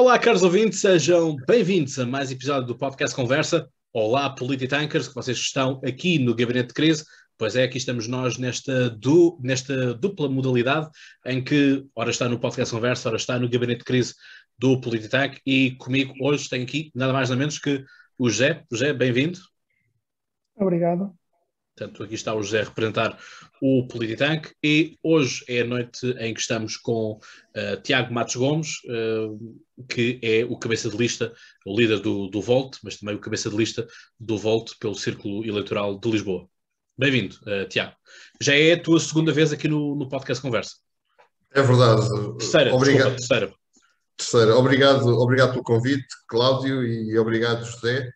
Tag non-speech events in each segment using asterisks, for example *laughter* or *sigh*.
Olá, caros ouvintes, sejam bem-vindos a mais episódio do Podcast Conversa. Olá, Polititankers, que vocês estão aqui no Gabinete de Crise. Pois é, aqui estamos nós nesta, du, nesta dupla modalidade em que, ora está no Podcast Conversa, ora está no Gabinete de Crise do Polititank e comigo hoje tem aqui nada mais nada menos que o José. José, bem-vindo. Obrigado. Portanto, aqui está o José a representar o Polititank e hoje é a noite em que estamos com uh, Tiago Matos Gomes, uh, que é o cabeça de lista, o líder do, do Volt, mas também o cabeça de lista do Volt pelo Círculo Eleitoral de Lisboa. Bem-vindo, uh, Tiago. Já é a tua segunda vez aqui no, no Podcast Conversa. É verdade. Terceira, obrigado. Desculpa, terceira. Terceira. Obrigado, obrigado pelo convite, Cláudio, e obrigado, José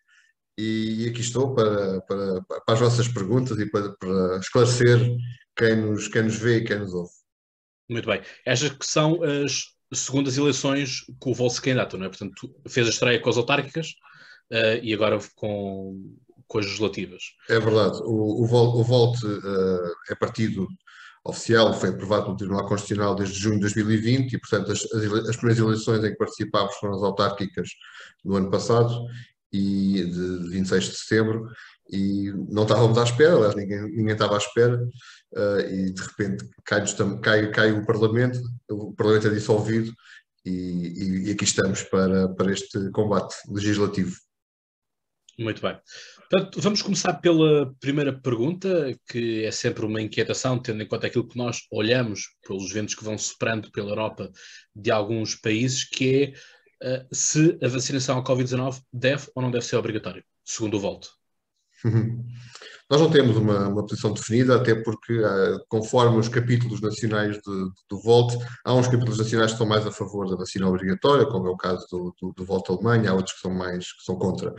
e aqui estou para, para, para as vossas perguntas e para, para, esclarecer quem nos, quem nos vê e quem nos ouve. Muito bem. Estas que são as segundas eleições com o vosso candidato, não é? Portanto, fez a estreia com as autárquicas uh, e agora com, com as legislativas. É verdade. O, o, Volt, o Volt uh, é partido oficial, foi aprovado pelo Tribunal Constitucional desde junho de 2020 e, portanto, as, as, as primeiras eleições em que participámos foram as autárquicas do ano passado e de 26 de setembro e não estávamos à espera, aliás, ninguém, ninguém estava à espera, uh, e de repente cai, cai, cai o Parlamento, o Parlamento é dissolvido e, e, e, aqui estamos para, para este combate legislativo. Muito bem. Portanto, vamos começar pela primeira pergunta, que é sempre uma inquietação, tendo em conta aquilo que nós olhamos pelos ventos que vão soprando pela Europa de alguns países, que é uh, se a vacinação ao Covid-19 deve ou não deve ser obrigatória, segundo o Volto. Uhum. Nós não temos uma, uma, posição definida, até porque, uh, conforme os capítulos nacionais de, de, do VOLT, há uns capítulos nacionais que estão mais a favor da vacina obrigatória, como é o caso do, do, do VOLT Alemanha, há outros que são mais que são contra.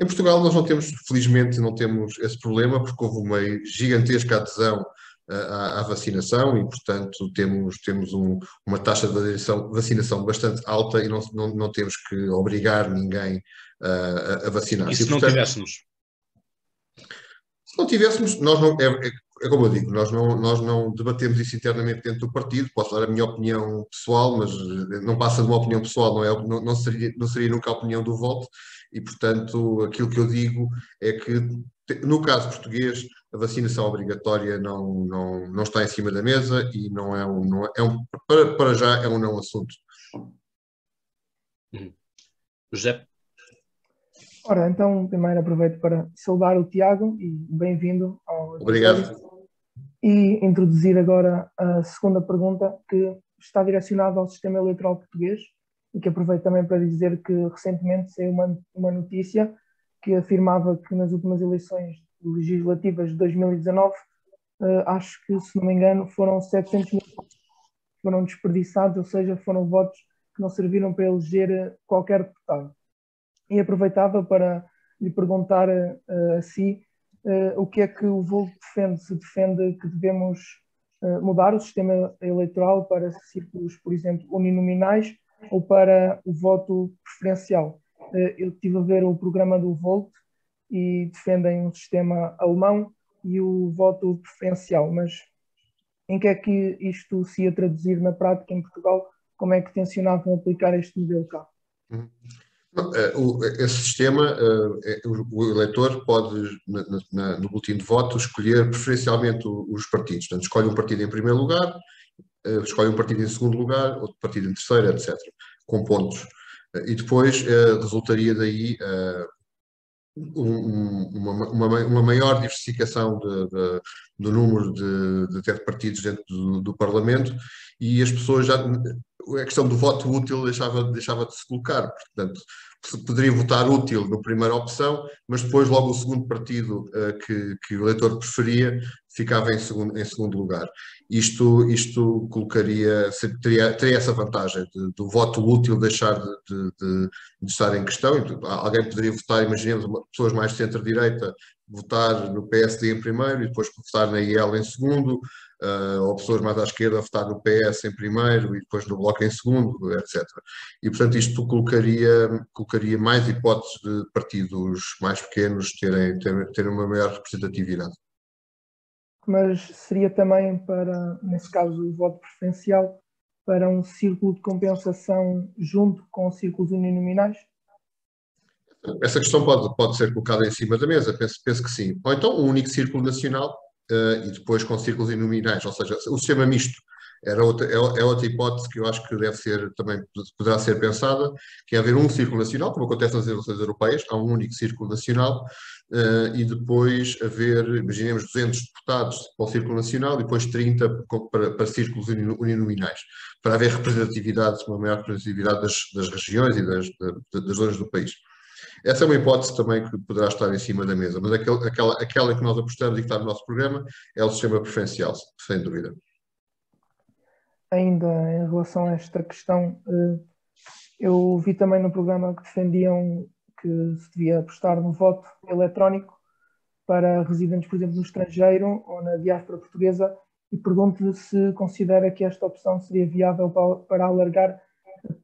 Em Portugal, nós não temos, felizmente, não temos esse problema, porque houve uma gigantesca adesão à, à, vacinação e, portanto, temos, temos um, uma taxa de vacinação, vacinação, bastante alta e não, não, não temos que obrigar ninguém uh, a, vacinar. E se e, portanto, não tivéssemos? Se não tivéssemos, nós não, é, é, é, como eu digo, nós não, nós não debatemos isso internamente dentro do partido, posso dar a minha opinião pessoal, mas não passa de uma opinião pessoal, não, é, não, não, seria, não seria nunca a opinião do voto, e portanto aquilo que eu digo é que no caso português a vacinação obrigatória não, não, não está em cima da mesa e não é um, não é, é um para, para já é um não assunto. Uhum. José? Ora, então primeiro aproveito para saudar o Tiago e bem-vindo ao Obrigado. E introduzir agora a segunda pergunta que está direcionada ao sistema eleitoral português e que aproveito também para dizer que recentemente saiu uma, uma notícia que afirmava que nas últimas eleições legislativas de 2019, uh, acho que, se não me engano, foram 700 mil foram desperdiçados, ou seja, foram votos que não serviram para eleger eh, qualquer deputado. E aproveitava para lhe perguntar uh, a si o que é que o Volvo defende, se defende que devemos mudar o sistema eleitoral para círculos, por exemplo, uninominais ou para o voto preferencial. Eu estive a ver o programa do Volt e defendem um sistema alemão e o voto preferencial, mas em que é que isto se ia traduzir na prática em Portugal? Como é que tensionavam aplicar este modelo cá? Uhum. Eh, esse sistema, eh, é, o eleitor pode, no boletim de voto, escolher preferencialmente os partidos. Portanto, escolhe um partido em primeiro lugar, eh, escolhe um partido em segundo lugar, outro partido em terceiro, etc., com pontos. E depois resultaria daí um, uma, uma, uma, maior diversificação de, de, do número de, de, partidos dentro do, do, Parlamento e as pessoas já. A questão do voto útil deixava, deixava de se colocar, portanto, poderia votar útil na primeira opção, mas depois logo o segundo partido uh, que, que o eleitor preferia ficava em segundo, em segundo lugar. Isto, isto colocaria, teria, teria essa vantagem de, do voto útil deixar de, de, de, estar em questão. Alguém poderia votar, imaginemos, pessoas mais de centro-direita, votar no PSD em primeiro e depois votar na IEL em segundo, uh, ou pessoas mais à esquerda votar no PS em primeiro e depois no Bloco em segundo, etc. E, portanto, isto colocaria, colocaria mais hipóteses de partidos mais pequenos terem, terem, terem uma maior representatividade mas seria também para, nesse caso, o voto preferencial, para um círculo de compensação junto com círculos uninominais? Essa questão pode, pode ser colocada em cima da mesa, penso, penso que sim. Ou então um único círculo nacional uh, e depois com círculos uninominais, ou seja, o sistema misto era outra, é, é, outra hipótese que eu acho que deve ser também poderá ser pensada, que é haver um círculo nacional, como acontece nas eleições europeias, há um único círculo nacional, uh, e depois haver, imaginemos, 200 deputados para o círculo nacional e depois 30 para, para círculos uninominais, para haver representatividade, uma maior representatividade das, das regiões e das, das zonas do país. Essa é uma hipótese também que poderá estar em cima da mesa, mas aquele, aquela, aquela que nós apostamos e que está no nosso programa é o sistema preferencial, sem dúvida. Ainda em relação a esta questão, eh, eu vi também no programa que defendiam que se devia apostar no voto eletrónico para residentes, por exemplo, no estrangeiro ou na diáspora portuguesa e pergunto-lhe se considera que esta opção seria viável para, alargar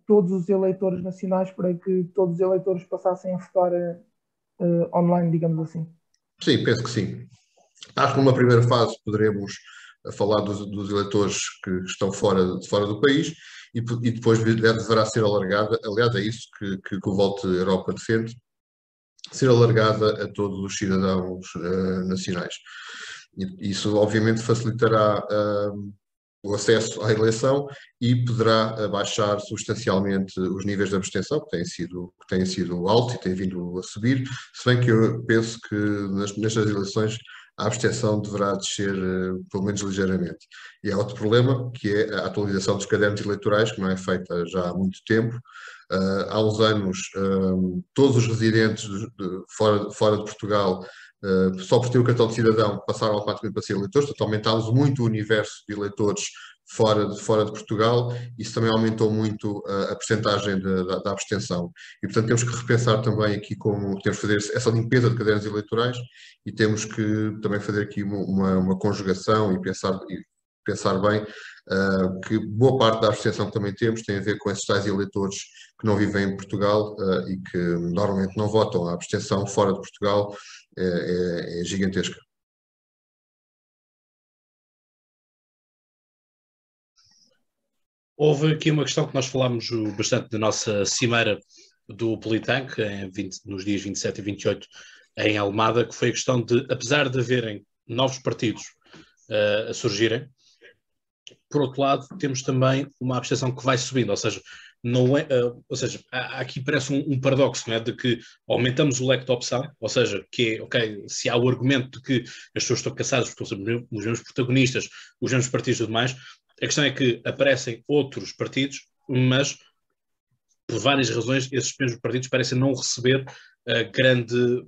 todos os eleitores nacionais para que todos os eleitores passassem a votar uh, online, digamos assim? Sim, penso que sim. Acho que numa primeira fase poderemos eh, falar dos, dos eleitores que estão fora, fora do país e, e, depois deverá ser alargada, aliás é isso que, que, que o Volte Europa defende, ser alargada a todos os cidadãos uh, nacionais. Isso obviamente facilitará uh, o acesso à eleição e poderá baixar substancialmente os níveis de abstenção, que têm sido, que têm sido altos e têm vindo a subir, se bem que eu penso que nas, nestas eleições a abstenção deverá descer uh, pelo menos ligeiramente. E há outro problema, que é a atualização dos cadernos eleitorais, que não é feita já há muito tempo. Uh, há uns anos, uh, todos os residentes de, de, fora, fora de Portugal Uh, só por ter o cartão de cidadão passaram automaticamente para ser eleitores, portanto aumentámos muito o universo de eleitores fora de, fora de Portugal, isso também aumentou muito a, a percentagem da, da, abstenção. E, portanto, temos que repensar também aqui como temos que fazer essa limpeza de cadernos eleitorais e temos que também fazer aqui uma, uma conjugação e pensar, e pensar bem uh, que boa parte da abstenção que também temos tem a ver com esses tais eleitores que não vivem em Portugal uh, e que normalmente não votam. A abstenção fora de Portugal é, é, é gigantesca. Houve aqui uma questão que nós falámos bastante da nossa cimeira do Politank, nos dias 27 e 28 em Almada, que foi a questão de, apesar de haverem novos partidos uh, a surgirem, por outro lado, temos também uma abstenção que vai subindo, ou seja, não é, uh, ou seja, aqui parece um, um paradoxo, é? de que aumentamos o leque de opção, ou seja, que é, ok, se há o argumento de que as pessoas estão cansadas porque são os mesmos protagonistas, os mesmos partidos e tudo mais, a questão é que aparecem outros partidos, mas por várias razões esses mesmos partidos parecem não receber uh, grande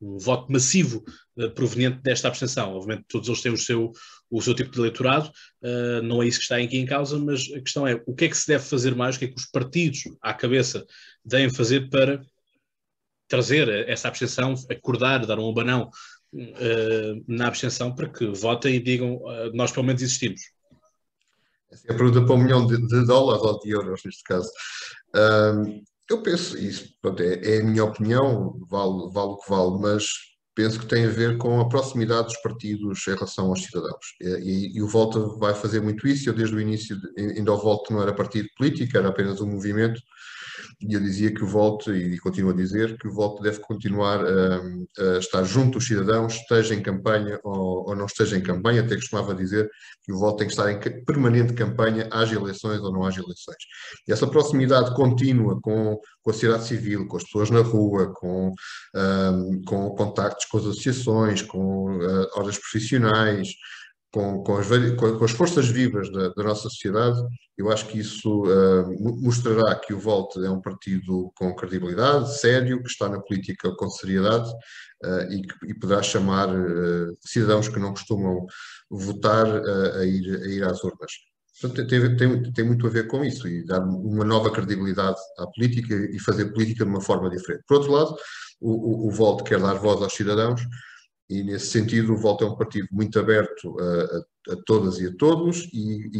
um voto massivo uh, proveniente desta abstenção. Obviamente todos eles têm o seu, o seu tipo de eleitorado, uh, não é isso que está aqui em causa, mas a questão é o que é que se deve fazer mais, o que é que os partidos à cabeça devem fazer para trazer essa abstenção, acordar, dar um abanão uh, na abstenção para que votem e digam nós pelo menos existimos. Essa é a pergunta para um milhão de, de dólares ou de euros, neste caso. Um, eu penso, isso pronto, é, é, a minha opinião, vale, vale o que vale, mas penso que tem a ver com a proximidade dos partidos em relação aos cidadãos. E, e, e o Volta vai fazer muito isso. Eu, desde o início, ainda o Volta não era partido político, era apenas um movimento e eu dizia que o Volte, e continuo a dizer, que o Volte deve continuar a, a estar junto dos cidadãos, esteja em campanha ou, ou, não esteja em campanha, até costumava dizer que o Volte tem que estar em permanente campanha, haja eleições ou não haja eleições. E essa proximidade contínua com, com a sociedade civil, com as pessoas na rua, com, um, com contactos com as associações, com uh, horas profissionais, com, com, as, com, as, forças vivas da, da, nossa sociedade, eu acho que isso uh, mostrará que o Volte é um partido com credibilidade, sério, que está na política com seriedade uh, e, que, e poderá chamar uh, cidadãos que não costumam votar a, ir, a ir às urnas. Portanto, tem, tem, tem, muito a ver com isso e dar uma nova credibilidade à política e fazer política de uma forma diferente. Por outro lado, o, o, o quer dar voz aos cidadãos, e nesse sentido o Volta é um partido muito aberto a, a, a todas e a todos e,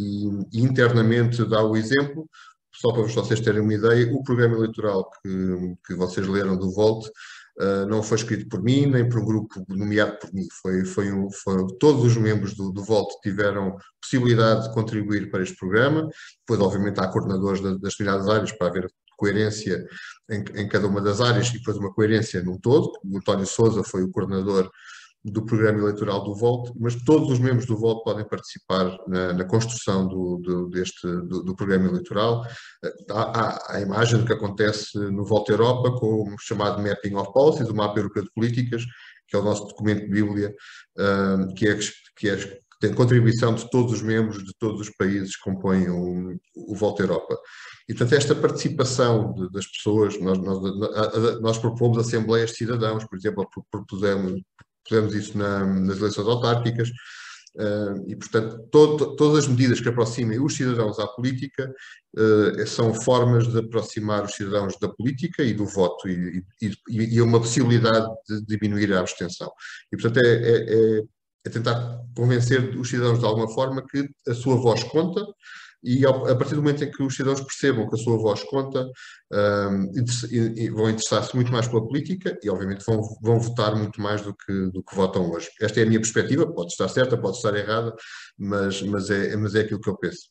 e, internamente dá o exemplo, só para vocês terem uma ideia, o programa eleitoral que, que vocês leram do Volte uh, não foi escrito por mim, nem por um grupo nomeado por mim. Foi, foi, um, foi todos os membros do, do tiveram possibilidade de contribuir para este programa. Depois, obviamente, há coordenadores das, das determinadas áreas para haver coerência em, em, cada uma das áreas e depois uma coerência num todo. O António Souza foi o coordenador do programa eleitoral do Volte, mas todos os membros do Volte podem participar na, na construção do, do deste, do, do, programa eleitoral. Há, há, a imagem do que acontece no Volte Europa com o chamado Mapping of Policies, o mapa europeu de políticas, que é o nosso documento de Bíblia, um, que, é, que, é, que tem contribuição de todos os membros de todos os países que compõem o, o Europa. E, portanto, esta participação de, das pessoas, nós, nós, nós propomos assembleias de cidadãos, por exemplo, propusemos, fizemos isso na, nas eleições autárquicas, uh, e, portanto, todo, todas as medidas que aproximem os cidadãos à política uh, são formas de aproximar os cidadãos da política e do voto, e, e, e uma possibilidade de diminuir a abstenção. E, portanto, é, é, é, é tentar convencer os cidadãos de alguma forma que a sua voz conta, e a partir do momento em que os cidadãos percebam que a sua voz conta, um, e, vão interessar-se muito mais pela política e, obviamente, vão, vão votar muito mais do que, do que votam hoje. Esta é a minha perspectiva, pode estar certa, pode estar errada, mas, mas, é, mas é aquilo que eu penso.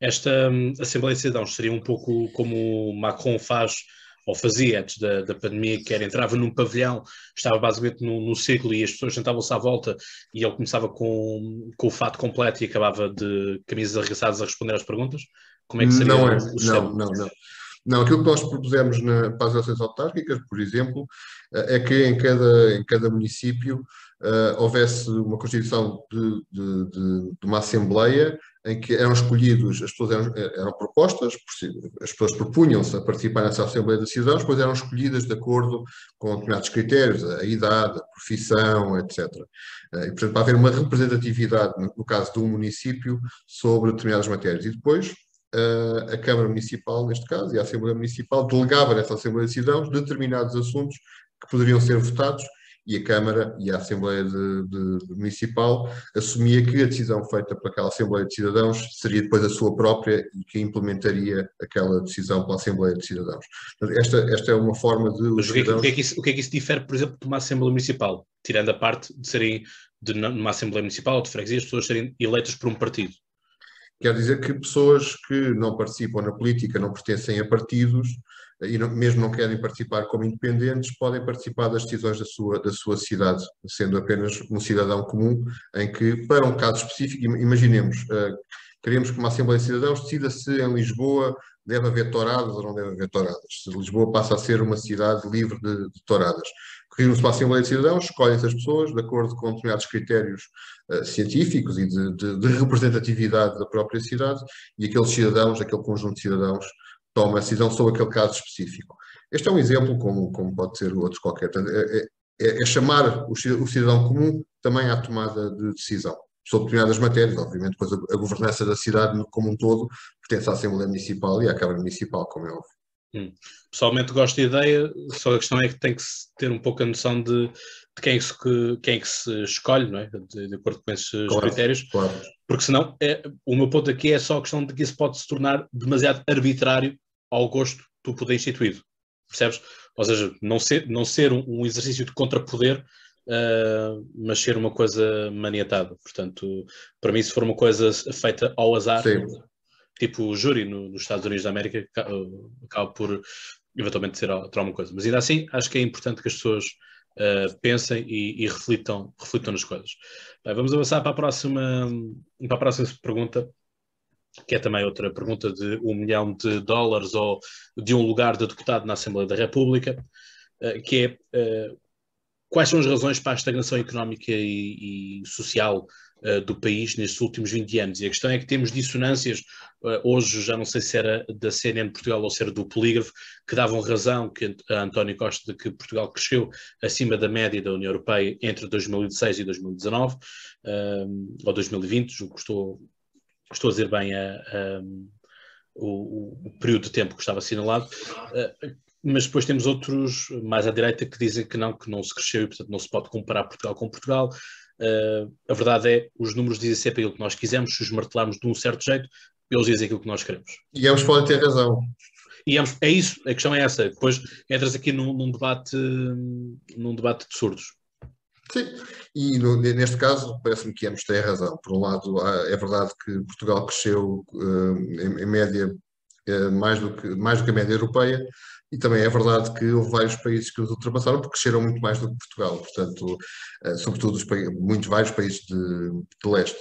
Esta um, Assembleia de Cidadãos seria um pouco como Macron faz ou fazia antes da, da pandemia, que era entrava num pavilhão, estava basicamente no, no círculo e as pessoas sentavam-se à volta e ele começava com, com o fato completo e acabava de camisas arregaçadas a responder às perguntas? Como é que seria não é, o, o não, não, não. Não, aquilo que nós propusemos na, para as eleições autárquicas, por exemplo, eh, é que em cada, em cada município uh, houvesse uma constituição de, de, de, de, uma assembleia em que eram escolhidos, as pessoas eram, eram propostas, as pessoas propunham-se a participar nessa Assembleia de Cidadãos, depois eram escolhidas de acordo com determinados critérios, a idade, a profissão, etc. Eh, e, portanto, para haver uma representatividade, no caso de um município, sobre determinadas matérias. E depois, a Câmara Municipal, neste caso, e a Assembleia Municipal, delegava nessa Assembleia de Cidadãos determinados assuntos que poderiam ser votados e a Câmara e a Assembleia de, de, Municipal assumia que a decisão feita por aquela Assembleia de Cidadãos seria depois a sua própria e que implementaria aquela decisão pela Assembleia de Cidadãos. Esta, esta é uma forma de. Mas o que, é que, o, que é que isso, o que é que isso difere, por exemplo, de uma Assembleia Municipal? Tirando a parte de serem, de, numa Assembleia Municipal ou de freguesia, as pessoas serem eleitas por um partido. Quer dizer que pessoas que não participam na política, não pertencem a partidos, e não, mesmo não querem participar como independentes, podem participar das decisões da sua, da sua cidade, sendo apenas um cidadão comum, em que, para um caso específico, imaginemos, uh, queremos que uma Assembleia de Cidadãos decida se em Lisboa deve haver touradas ou não deve haver touradas. Se Lisboa passa a ser uma cidade livre de, de touradas. Reúne-se para a Assembleia de Cidadãos, escolhem-se as pessoas de acordo com determinados critérios uh, científicos e de, de, de, representatividade da própria cidade, e aqueles cidadãos, aquele conjunto de cidadãos, toma a decisão sobre aquele caso específico. Este é um exemplo, como, como pode ser outro qualquer. É, é, é, é chamar o cidadão comum também à tomada de decisão sobre determinadas matérias, obviamente, depois a, governança da cidade como um todo pertence à Assembleia Municipal e à Câmara Municipal, como é óbvio. Hum. Pessoalmente gosto da ideia, só a questão é que tem que ter um pouco a noção de, de quem, é que se, quem é que se escolhe, não é? De, de acordo com esses claro, critérios, claro. porque senão é, o meu ponto aqui é só a questão de que isso pode se tornar demasiado arbitrário ao gosto do poder instituído, percebes? Ou seja, não ser, não ser um, um exercício de contrapoder, uh, mas ser uma coisa maniatada. Portanto, para mim, se for uma coisa feita ao azar, Sim. tipo o júri no, nos Estados Unidos da América, acaba por eventualmente ser alguma coisa. Mas ainda assim, acho que é importante que as pessoas uh, pensem e, e, reflitam, reflitam nas coisas. Bem, vamos avançar para a próxima, para a próxima pergunta que é também outra pergunta de um milhão de dólares ou de um lugar de deputado na Assembleia da República, eh, que é eh, quais são as razões para a estagnação económica e, e social uh, do país nestes últimos 20 anos. E a questão é que temos dissonâncias, hoje já não sei se era da CNN Portugal ou se era do Polígrafo, que davam razão que a António Costa de que Portugal cresceu acima da média da União Europeia entre 2016 e 2019, uh, ou 2020, julgo que estou, estou a dizer bem a, a, o, o, período de tempo que estava assinalado, uh, mas depois temos outros mais à direita que dizem que não, que não se cresceu e portanto não se pode comparar Portugal com Portugal. Uh, a verdade é, os números dizem sempre aquilo que nós quisemos, se os martelarmos de um certo jeito, eles dizem aquilo que nós queremos. E eles podem ter razão. E é isso, a questão é essa. Depois entras aqui num, num debate, num debate de surdos. Sim, e no, neste caso parece-me que ambos têm razão. Por um lado, é verdade que Portugal cresceu uh, em, em, média uh, mais, do que, mais do que a média europeia, e também é verdade que houve vários países que os ultrapassaram porque cresceram muito mais do que Portugal, portanto, uh, sobretudo os, muitos vários países de, de leste.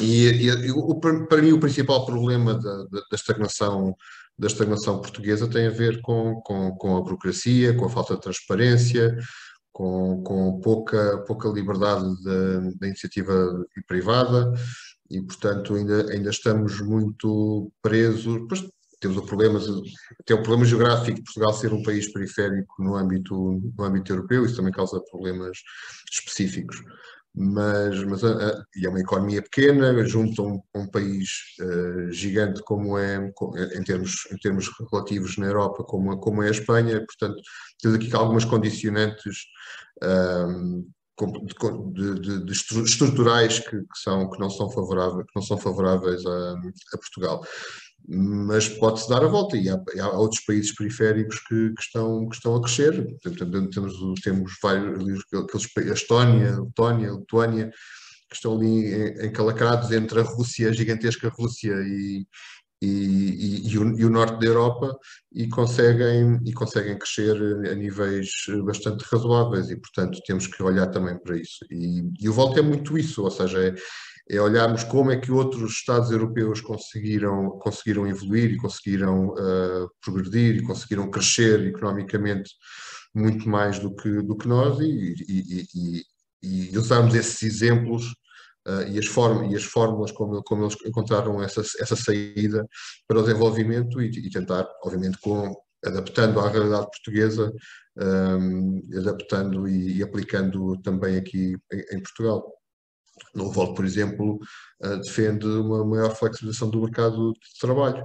E, e o, para mim o principal problema da, da, da, estagnação da estagnação portuguesa tem a ver com, com, com a burocracia, com a falta de transparência, com, com pouca, pouca liberdade da iniciativa privada e, portanto, ainda, ainda estamos muito presos. Depois temos o problema, tem o problema geográfico de Portugal ser um país periférico no âmbito, no âmbito europeu, isso também causa problemas específicos mas, mas a, a, e é uma economia pequena, junto a um, um país uh, gigante como é, em termos, em termos relativos na Europa, como, como é a Espanha, portanto, temos aqui algumas condicionantes um, de, de, de, estruturais que, que, são, que, não são favoráveis, que não são favoráveis a, a Portugal mas pode-se dar a volta e há, há, outros países periféricos que, que, estão, que estão a crescer. Portanto, temos, temos vários, aqueles, a Estónia, a Letónia, a Lituânia, que estão ali encalacrados entre a Rússia, a gigantesca Rússia e, e, e, e, o, e, o, norte da Europa e conseguem, e conseguem crescer a níveis bastante razoáveis e, portanto, temos que olhar também para isso. E, o Volta é muito isso, ou seja, é, olharmos como é que outros Estados europeus conseguiram, conseguiram evoluir e conseguiram uh, progredir e conseguiram crescer economicamente muito mais do que, do que nós e, e, e, e usarmos esses exemplos uh, e, as form, e as fórmulas como, como eles encontraram essa, essa saída para o desenvolvimento e, tentar, obviamente, com, adaptando à realidade portuguesa, um, eh, adaptando e, aplicando também aqui em, em Portugal. No Voto, por exemplo, uh, defende uma maior flexibilização do mercado de trabalho,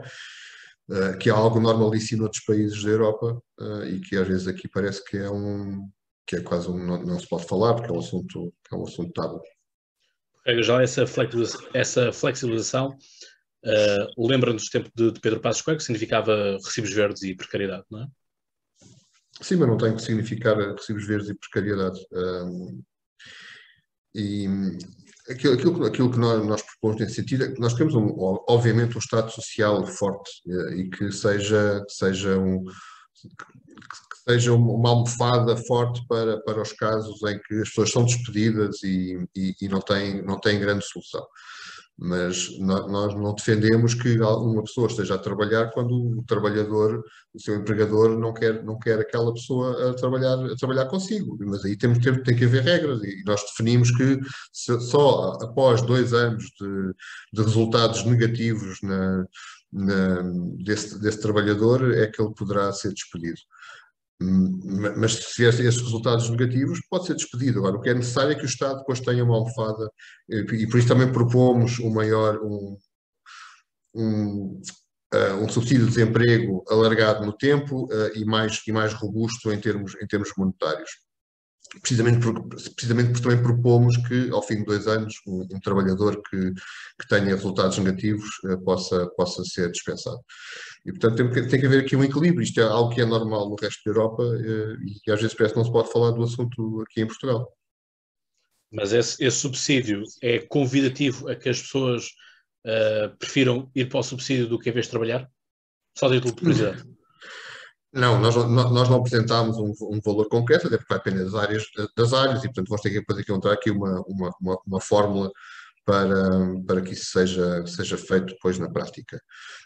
uh, que é algo normalíssimo noutros países da Europa uh, e que às vezes aqui parece que é um que é quase um, não, não se pode falar porque é um assunto é um assunto tábua. Já essa flexibilização, essa flexibilização lembra-nos do tempo de, de Pedro Passos Coelho, que significava recibos verdes e precariedade, não é? Sim, mas não tem que significar recibos verdes e precariedade. e aquilo, aquilo, aquilo que nós, nós, propomos nesse sentido é que nós queremos, um, obviamente, um Estado social forte eh, e que seja, seja, um, que seja uma almofada forte para, para os casos em que as pessoas são despedidas e, e, e não, têm, não têm grande solução mas nós não defendemos que uma pessoa esteja a trabalhar quando o trabalhador, o seu empregador, não quer, não quer aquela pessoa a trabalhar, a trabalhar consigo. Mas aí tem, tem, tem que haver regras e nós definimos que só após dois anos de, de resultados negativos na, na, desse, desse trabalhador é que ele poderá ser despedido. Mas se tiver esses resultados negativos, pode ser despedido. Agora, o que é necessário é que o Estado depois tenha uma almofada, e por isso também propomos um maior, um, um, uh, um subsídio de desemprego alargado no tempo uh, e, mais, e mais robusto em termos, em termos monetários precisamente porque, precisamente porque também propomos que, ao fim de dois anos, um, um trabalhador que, que tenha resultados negativos uh, possa, possa ser dispensado. E, portanto, tem que, tem que haver aqui um equilíbrio. Isto é algo que é normal no resto da Europa uh, e às vezes parece que não se pode falar do assunto aqui em Portugal. Mas esse, esse subsídio é convidativo a que as pessoas uh, prefiram ir para o subsídio do que em vez de trabalhar? Só de título de *laughs* curiosidade. Não, nós, nós não apresentámos um, um, valor concreto, até porque vai depender das áreas, das áreas e, portanto, vamos ter que depois encontrar aqui uma, uma, uma, uma, fórmula para, para que isso seja, seja feito depois na prática.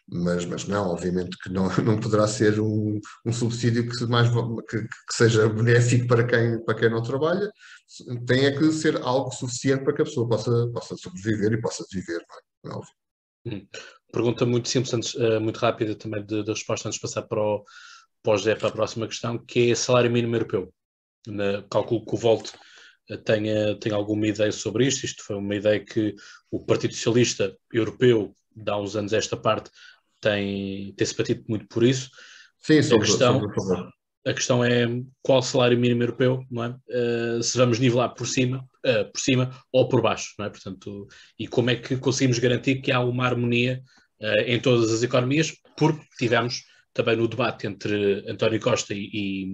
Mas, mas não, obviamente que não, *laughs* não poderá ser um, um subsídio que, mais, que, que, seja benéfico para quem, para quem não trabalha, tem é que ser algo suficiente para que a pessoa possa, possa sobreviver e possa viver, não é? é óbvio. Hum. Pergunta muito simples, antes, uh, muito rápida também da resposta, antes de passar para o pós para a próxima questão, que é salário mínimo europeu. Na, calculo que o Volt eh, tenha, tenha alguma ideia sobre isto. Isto foi uma ideia que o Partido Socialista Europeu, de há uns anos esta parte, tem, tem-se batido muito por isso. Sim, sobre, a questão, sobre a questão é qual salário mínimo europeu, não é? Uh, se vamos nivelar por cima, uh, por cima ou por baixo, não é? Portanto, e como é que conseguimos garantir que há uma harmonia uh, em todas as economias, porque tivemos também no debate entre António Costa e,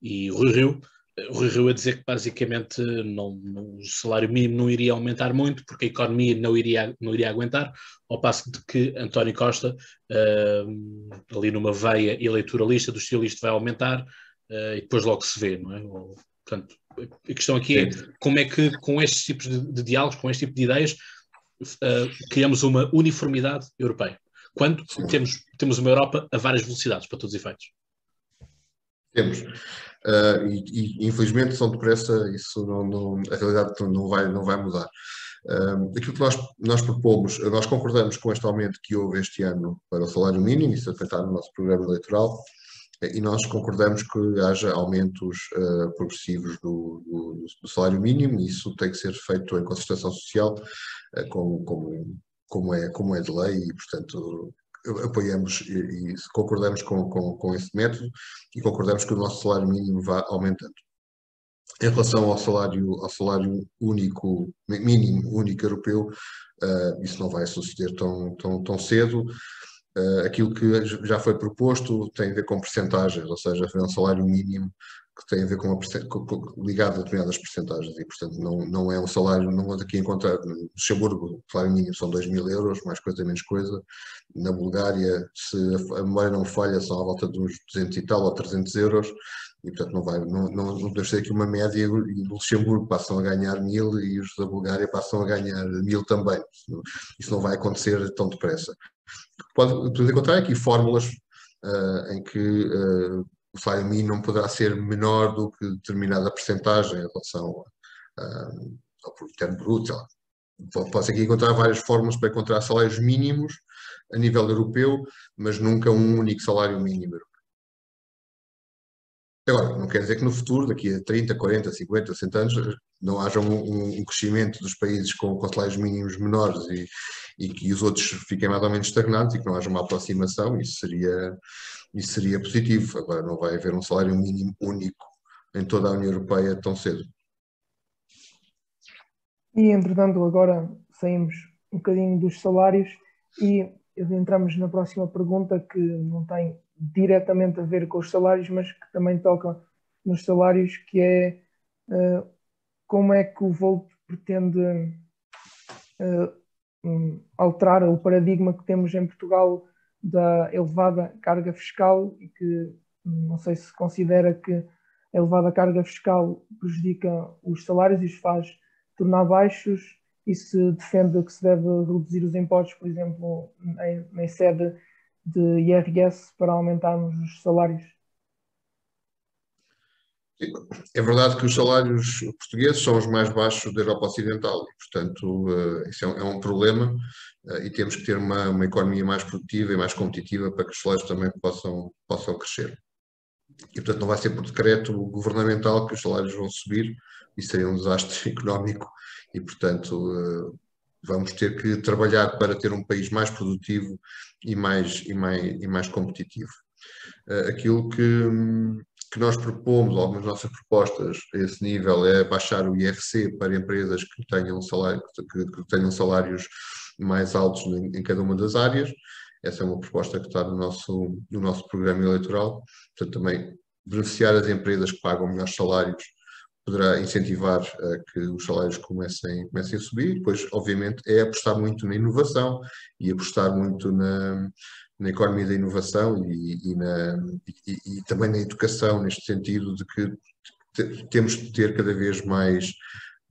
e, e Rui Rio, o Rui Rio a dizer que basicamente não, não, o salário mínimo não iria aumentar muito porque a economia não iria, não iria aguentar, ao passo de que António Costa, uh, ali numa veia eleitoralista do isto vai aumentar uh, e depois logo se vê, não é? Ou, portanto, a questão aqui é como é que com estes tipos de, de diálogos, com este tipo de ideias, uh, criamos uma uniformidade europeia, quando temos, temos uma Europa a várias velocidades, para todos os efeitos. Temos. Uh, e, e, infelizmente são depressa, isso não, não, a realidade não vai, não vai mudar. Uh, aquilo que nós, nós propomos, nós concordamos com este aumento que houve este ano para o salário mínimo, isso está no nosso programa eleitoral, e nós concordamos que haja aumentos uh, progressivos do, do, do, salário mínimo, e isso tem que ser feito em concertação social, uh, como, como, como, é, como é de lei, e portanto apoiamos e, e concordamos com, com, com esse método e concordamos que o nosso salário mínimo vá aumentando. Em relação ao salário, ao salário único, mínimo único europeu, uh, isso não vai suceder tão, tão, tão cedo. Uh, aquilo que já foi proposto tem a ver com percentagens, ou seja, um salário mínimo que tem a ver com, a, ligado a determinadas percentagens e, portanto, não, não é um salário, não aqui encontrar, no Luxemburgo salário mínimo são 2 mil euros, mais coisa, menos coisa, na Bulgária, se a memória não falha, são à volta de uns 200 e tal ou 300 euros, e portanto não vai, não, não, não podemos aqui uma média, e no Luxemburgo passam a ganhar mil e os da Bulgária passam a ganhar mil também, isso não vai acontecer tão depressa. Pode, podemos encontrar aqui fórmulas uh, em que uh, o salário mínimo não poderá ser menor do que determinada percentagem em relação ao produto interno bruto. Pode-se aqui encontrar várias fórmulas para encontrar salários mínimos a nível europeu, mas nunca um único salário mínimo europeu. Agora, não quer dizer que no futuro, daqui a 30, 40, 50, 60 anos, não haja um, um crescimento dos países com, com salários mínimos menores e, e que os outros fiquem mais ou menos estagnados e que não haja uma aproximação, isso seria, isso seria positivo. Agora, não vai haver um salário mínimo único em toda a União Europeia tão cedo. E, entretanto, agora saímos um bocadinho dos salários e entramos na próxima pergunta que não tem diretamente a ver com os salários, mas que também toca nos salários, que é uh, como é que o Volt pretende uh, alterar o paradigma que temos em Portugal da elevada carga fiscal e que não sei se considera que a elevada carga fiscal prejudica os salários e os faz tornar baixos e se defende que se deve reduzir os impostos, por exemplo, em, em sede de IRS para aumentarmos os salários? É verdade que os salários portugueses são os mais baixos da Europa Ocidental e, portanto, uh, isso é um, é problema uh, e temos que ter uma, uma, economia mais produtiva e mais competitiva para que os salários também possam, possam crescer. E, portanto, não vai ser por decreto governamental que os salários vão subir, isso seria um desastre *laughs* económico e, portanto, uh, vamos ter que trabalhar para ter um país mais produtivo e mais, e mais, e mais competitivo. aquilo que que nós propomos, algumas nossas propostas a esse nível, é baixar o IRC para empresas que tenham, salário, que, tenham salários mais altos em, cada uma das áreas. Essa é uma proposta que está no nosso, no nosso programa eleitoral. Portanto, também beneficiar as empresas que pagam melhores salários poderá incentivar a que os salários comecem, comecem a subir. Depois, obviamente, é apostar muito na inovação e apostar muito na, na economia da inovação e, e, na, e, e, também na educação, neste sentido de que temos de ter cada vez mais,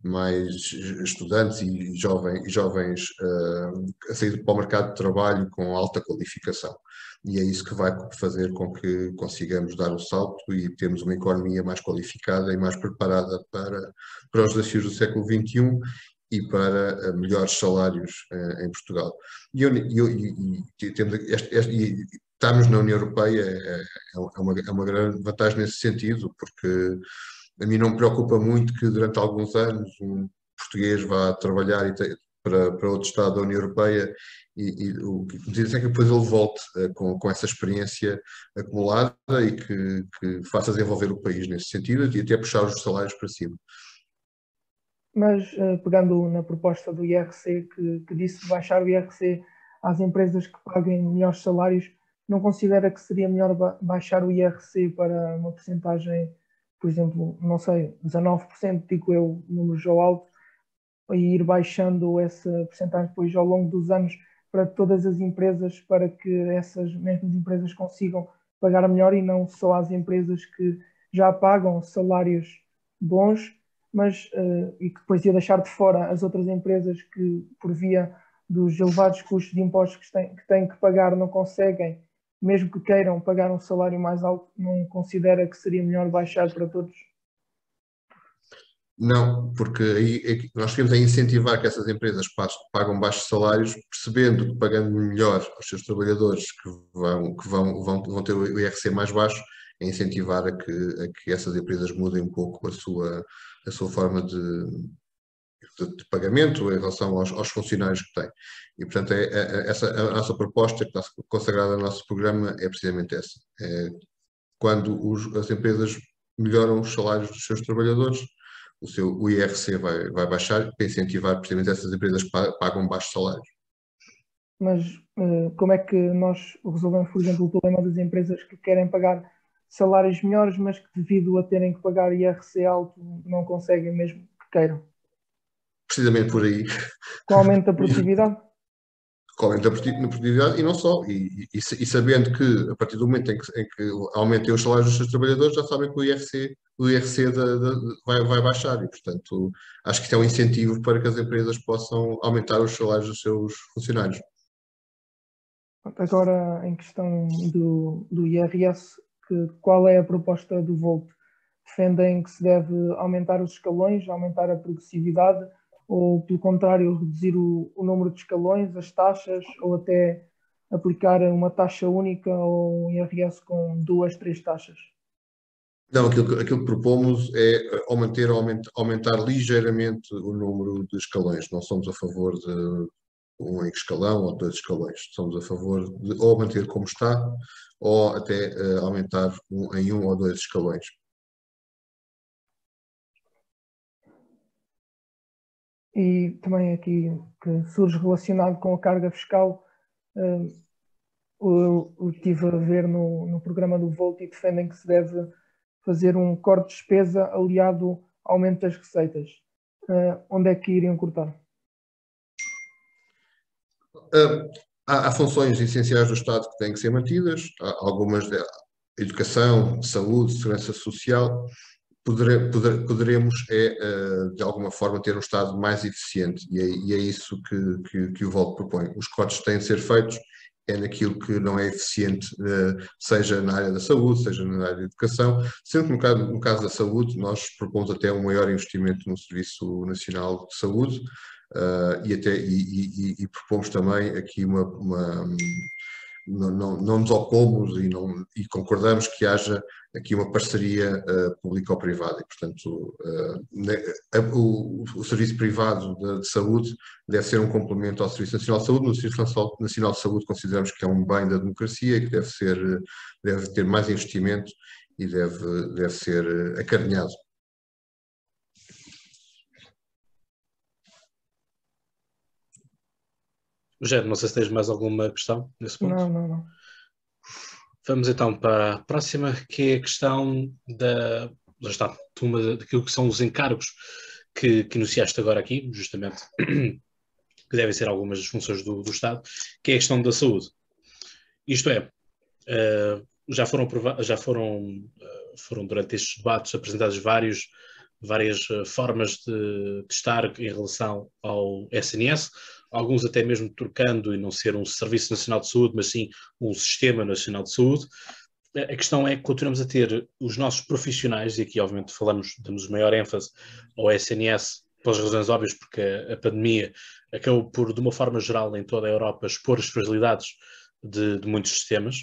mais estudantes e jovens, jovens uh, a sair para o mercado de trabalho com alta qualificação. E é isso que vai fazer com que consigamos dar o um salto e termos uma economia mais qualificada e mais preparada para, para os desafios do século XXI e para eh, melhores salários uh, em Portugal. E, eu, e, e, temos este, este, e estarmos na União Europeia é, é, é, uma, é uma grande vantagem nesse sentido, porque a mim não me preocupa muito que durante alguns anos um português vá trabalhar te, para, para outro Estado da União Europeia e, e o que me é que depois ele volte uh, com, com essa experiência acumulada e que, que faça desenvolver o país nesse sentido e até puxar os salários para cima mas uh, pegando na proposta do IRC que, que disse baixar o IRC às empresas que paguem melhores salários, não considera que seria melhor baixar o IRC para uma porcentagem, por exemplo, não sei, 19%, digo eu, número já alto, e ir baixando essa porcentagem depois ao longo dos anos para todas as empresas, para que essas mesmas empresas consigam pagar melhor e não só as empresas que já pagam salários bons, mas uh, e que depois ia deixar de fora as outras empresas que, por via dos elevados custos de impostos que têm, que têm que pagar, não conseguem, mesmo que queiram pagar um salário mais alto, não considera que seria melhor baixar para todos? Não, porque aí nós queremos é incentivar que essas empresas pagam baixos salários, percebendo que pagando melhor aos seus trabalhadores que vão, que vão, vão, vão ter o IRC mais baixo, é incentivar a que, a que essas empresas mudem um pouco a sua, a sua forma de, de, de pagamento em relação aos, aos, funcionários que têm. E, portanto, é, é, essa, a nossa proposta que está consagrada no nosso programa é precisamente essa. É quando os, as empresas melhoram os salários dos seus trabalhadores, o seu o IRC vai, vai baixar para incentivar precisamente essas empresas que pagam baixos salários. Mas uh, como é que nós resolvemos, por exemplo, o problema das empresas que querem pagar salários melhores, mas que devido a terem que pagar IRC alto não conseguem mesmo que queiram? Precisamente por aí. Com aumento da produtividade? Com aumento da produtividade e não só. E, e, e, sabendo que a partir do momento em que, em que aumentem os salários dos seus trabalhadores, já sabem que o IRC, o IRC da, da, vai, vai baixar. E, portanto, acho que isto é um incentivo para que as empresas possam aumentar os salários dos seus funcionários. Agora, em questão do, do IRS, que, qual é a proposta do Volt? Defendem que se deve aumentar os escalões, aumentar a progressividade, ou pelo contrário, reduzir o, o número de escalões, as taxas, ou até aplicar uma taxa única ou um IRS com duas, três taxas? Não, aquilo, aquilo que propomos é aumentar, aumentar, aumentar ligeiramente o número de escalões. Não somos a favor de um escalão ou dois escalões. Somos a favor de ou manter como está ou até uh, aumentar um, em um ou dois escalões. E também aqui que surge relacionado com a carga fiscal, uh, eu, eu estive a ver no, no programa do Volt e defendem que se deve fazer um corte de despesa aliado ao aumento das receitas. Uh, onde é que iriam cortar? Há, há, funções essenciais do Estado que têm que ser mantidas, algumas de educação, saúde, segurança social. Poder, poderemos, é, uh, de alguma forma, ter um Estado mais eficiente e é, e é isso que, que, que o Volto propõe. Os cortes têm de ser feitos é naquilo que não é eficiente, uh, seja na área da saúde, seja na área da educação, sendo que no caso, no caso da saúde nós propomos até um maior investimento no Serviço Nacional de Saúde, uh, e, até, e, e, e, propomos também aqui uma, uma não, não, não, nos opomos e, não, e concordamos que haja aqui uma parceria uh, público-privada e, portanto, uh, ne, a, o, o, serviço privado de, de, saúde deve ser um complemento ao Serviço Nacional de Saúde. No Serviço Nacional de Saúde consideramos que é um bem da democracia e que deve, ser, deve ter mais investimento e deve, deve ser acarinhado. Rogério, não sei se tens mais alguma questão nesse ponto. Não, não, não. Vamos então para a próxima, que é a questão da, já está, uma, daquilo que são os encargos que, que iniciaste agora aqui, justamente, *clears throat* que devem ser algumas das funções do, do Estado, que é a questão da saúde. Isto é, uh, já foram, já foram, uh, foram durante estes debates apresentados vários, várias uh, formas de, de estar em relação ao SNS, alguns até mesmo trocando e não ser um Serviço Nacional de Saúde, mas sim um Sistema Nacional de Saúde. A questão é que continuamos a ter os nossos profissionais, e aqui obviamente falamos, damos maior ênfase ao SNS, pelas razões óbvias, porque a, pandemia acabou por, de uma forma geral, em toda a Europa, expor as fragilidades de, de muitos sistemas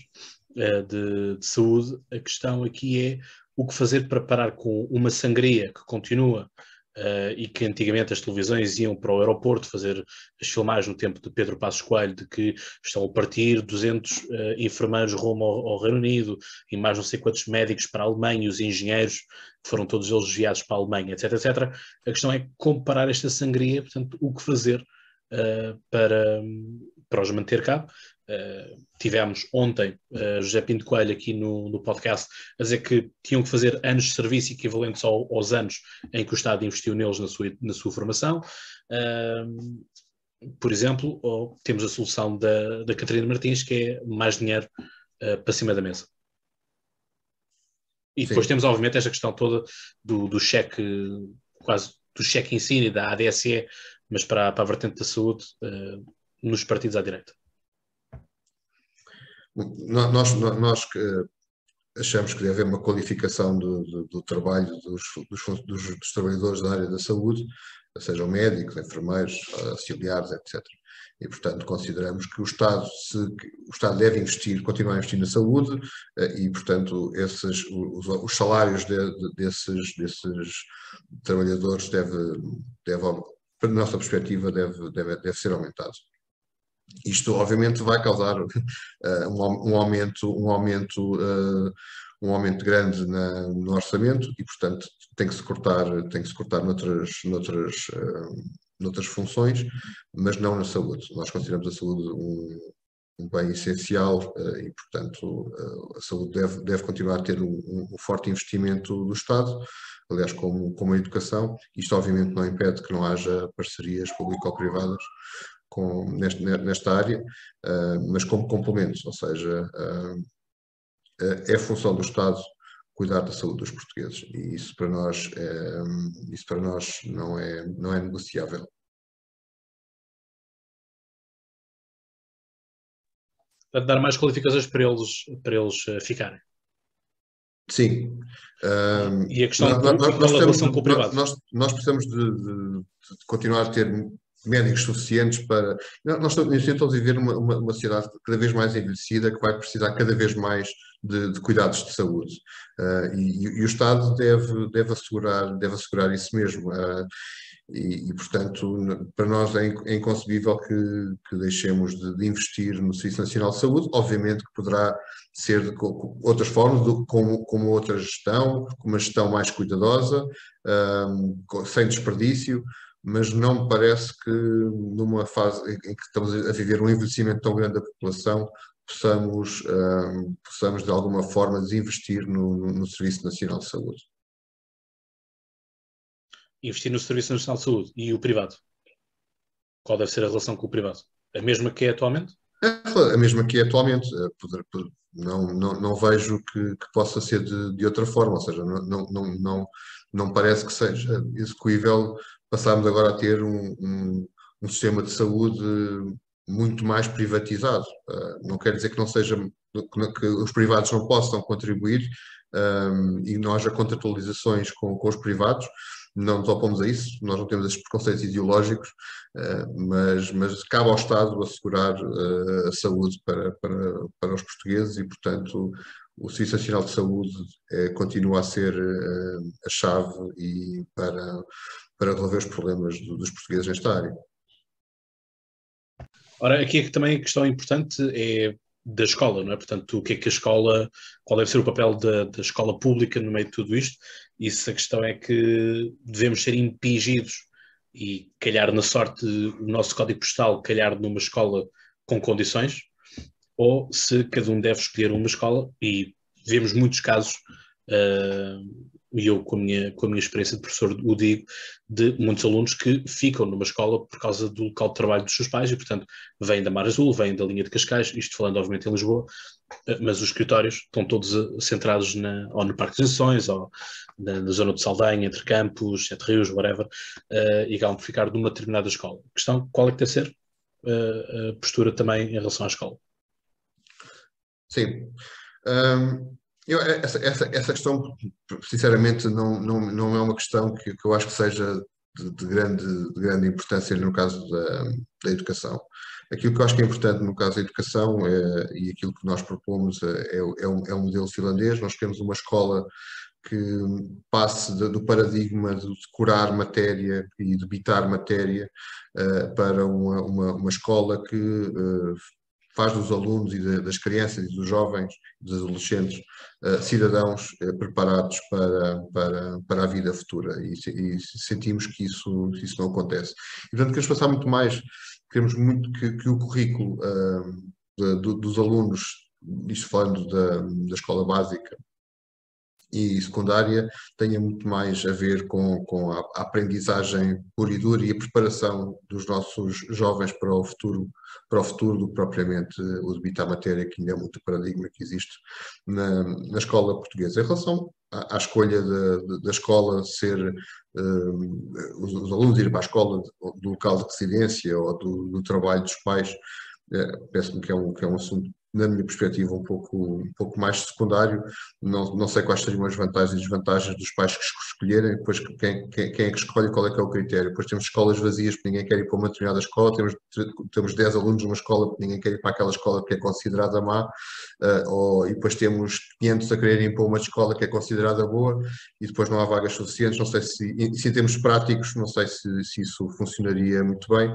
uh, de, de saúde. A questão aqui é o que fazer para parar com uma sangria que continua Uh, e que antigamente as televisões iam para o aeroporto fazer as filmagens no tempo de Pedro Passos Coelho de que estão a partir 200 uh, eh, enfermeiros rumo ao, ao, Reino Unido e mais não sei quantos médicos para a Alemanha, os engenheiros que foram todos eles desviados para a Alemanha, etc, etc. A questão é como parar esta sangria, portanto, o que fazer uh, para, para os manter cá, Uh, tivemos ontem uh, José Pinto Coelho aqui no, no, podcast a dizer que tinham que fazer anos de serviço equivalentes ao, aos anos em que o Estado investiu neles na sua, na sua formação. Uh, por exemplo, ou temos a solução da, da Catarina Martins, que é mais dinheiro para cima da mesa. E depois Sim. temos, obviamente, esta questão toda do, do cheque, quase do cheque ensino e da ADSE, mas para, para a vertente da saúde, nos partidos à direita. Nós, nós achamos que deve haver uma qualificação do, do, do trabalho dos, dos, dos, dos, trabalhadores da área da saúde, sejam médicos, enfermeiros, auxiliares, etc. E, portanto, consideramos que o Estado, se, o Estado deve investir, continuar a investir na saúde eh, e, portanto, esses, os, os salários de, de, desses, desses trabalhadores deve, deve, na nossa perspectiva, deve, deve, deve ser aumentado. Isto, obviamente, vai causar uh, um, um, aumento, um aumento, uh, um aumento grande na, no orçamento e, portanto, tem que se cortar, tem que se cortar noutras, noutras, uh, noutras funções, mas não na saúde. Nós consideramos a saúde um, um bem essencial e, portanto, a saúde deve, deve continuar a ter um, um forte investimento do Estado, aliás, como, como a educação. Isto, obviamente, não impede que não haja parcerias público-privadas com, neste, nesta área, uh, mas como complementos, ou seja, uh, é função do Estado cuidar da saúde dos portugueses e isso para nós, é, isso para nós não, é, não é negociável. Para dar mais qualificações para eles, para eles ficarem. Sim. Um, e a questão nós, da relação com o privado? Nós, nós precisamos de, de, de, continuar a ter médicos suficientes para. Nós estamos a viver uma, uma, uma, sociedade cada vez mais envelhecida que vai precisar cada vez mais de, de cuidados de saúde. Uh, e, e, o Estado deve, deve, assegurar, deve assegurar isso mesmo. Uh, e, e, portanto, para nós é, é inconcebível que, que deixemos de, de, investir no Serviço Nacional de Saúde. Obviamente que poderá ser de com, outras formas, de, como, como outra gestão, com uma gestão mais cuidadosa, um, ah, sem desperdício, mas não me parece que numa fase em que estamos a viver um envelhecimento tão grande da população, possamos, um, possamos de alguma forma desinvestir no, no, no, Serviço Nacional de Saúde. Investir no Serviço Nacional de Saúde e o privado? Qual deve ser a relação com o privado? A mesma que é atualmente? É a mesma que é atualmente. Eh, não, não, não vejo que, que possa ser de, de outra forma, ou seja, não, não, não, não parece que seja execuível passarmos agora a ter um, um, um sistema de saúde muito mais privatizado. Uh, não quer dizer que não seja que, os privados não possam contribuir um, e não haja contratualizações com, com os privados. Não nos opomos a isso, nós não temos esses preconceitos ideológicos, uh, mas, mas cabe ao Estado assegurar uh, a saúde para, para, para os portugueses e, portanto, o Serviço Nacional de Saúde continua a ser a chave e para, para resolver os problemas do, dos portugueses nesta área. Ora, aqui também a questão importante é da escola, não é? Portanto, o que é que a escola, qual deve ser o papel da, da escola pública no meio de tudo isto? E se a questão é que devemos ser impingidos e calhar na sorte o nosso código postal calhar numa escola com condições, ou se cada um deve escolher uma escola, e vemos muitos casos uh, e eu com a minha, com a minha experiência de professor o digo, de muitos alunos que ficam numa escola por causa do local de trabalho dos seus pais e, portanto, vêm da Mar Azul, vêm da linha de Cascais, isto falando obviamente em Lisboa, eh, mas os escritórios estão todos eh, centrados na, ou no Parque de Exposições ou na, na, zona de Saldanha, entre Campos, Sete Rios, whatever, e acabam por ficar numa determinada escola. A questão, qual é que deve ser a postura também em relação à escola? Sim. Um eu, essa, essa, essa questão, sinceramente, não, não, não é uma questão que, que eu acho que seja de, de, grande, de grande importância no caso da, da educação. Aquilo que eu acho que é importante no caso da educação é, e aquilo que nós propomos é, é, é, um, é um modelo finlandês. Nós queremos uma escola que passe de, do paradigma de decorar matéria e debitar matéria uh, para uma, uma, uma, escola que uh, faz dos alunos e das crianças e dos jovens, dos adolescentes, uh, cidadãos uh, preparados para, para, para a vida futura e, e, sentimos que isso, isso não acontece. E, portanto, queremos passar muito mais, queremos muito que, que o currículo de, de, dos alunos, isto falando da, da escola básica, e secundária tenha muito mais a ver com, com a, aprendizagem pura e dura e a preparação dos nossos jovens para o futuro, para o futuro do que propriamente o debito à matéria, que ainda é muito paradigma que existe na, na escola portuguesa. Em relação à, à escolha da escola ser um, os, os, alunos irem para a escola do local de residência ou do, do trabalho dos pais, é, parece-me que, é um, que é um assunto na minha perspectiva, um pouco, um pouco mais secundário. Não, não sei quais seriam as vantagens e desvantagens dos pais que escolherem, depois quem, quem, quem, é que escolhe, qual é que é o critério. Depois temos escolas vazias porque ninguém quer ir para uma determinada escola, temos, temos 10 alunos numa escola porque ninguém quer ir para aquela escola que é considerada má, uh, ou, e depois temos 500 a quererem ir para uma escola que é considerada boa e depois não há vagas suficientes. Não sei se, se em termos práticos, não sei se, se isso funcionaria muito bem.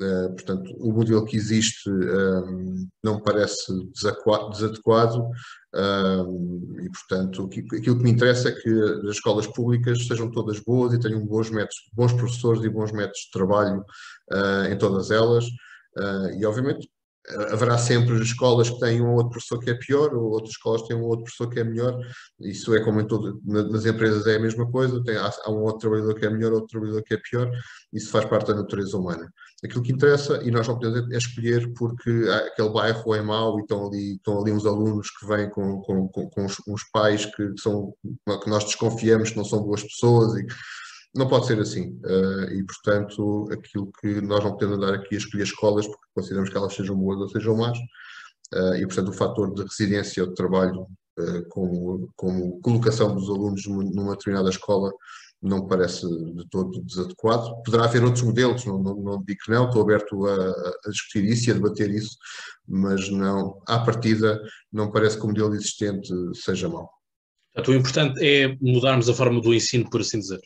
Uh, portanto, o modelo que existe um, eh, não parece desadequado um, e, portanto, aquilo que me interessa é que as escolas públicas sejam todas boas e tenham bons métodos, bons professores e bons métodos de trabalho uh, em todas elas. Uh, e, obviamente, haverá sempre escolas que têm um outro professor que é pior, ou outras escolas têm um outro professor que é melhor. Isso é como em todo, nas empresas é a mesma coisa, tem, há, há, um outro trabalhador que é melhor, outro trabalhador que é pior, isso faz parte da natureza humana. Aquilo que interessa, e nós não podemos é escolher porque aquele bairro é mau e estão ali, estão ali uns alunos que vêm com, com, com, com uns, pais que, são, que nós desconfiamos que não são boas pessoas e não pode ser assim. Uh, e, portanto, aquilo que nós não podemos andar aqui a escolher escolas porque consideramos que elas sejam boas ou sejam más. Uh, e, portanto, o fator de residência ou de trabalho uh, como, como colocação dos alunos numa determinada escola não parece de todo desadequado. Poderá haver outros modelos, não, não, não digo que não, estou aberto a, a, discutir isso e a debater isso, mas não, à partida, não parece que o modelo existente seja mau. O importante é mudarmos a forma do ensino, por assim dizer.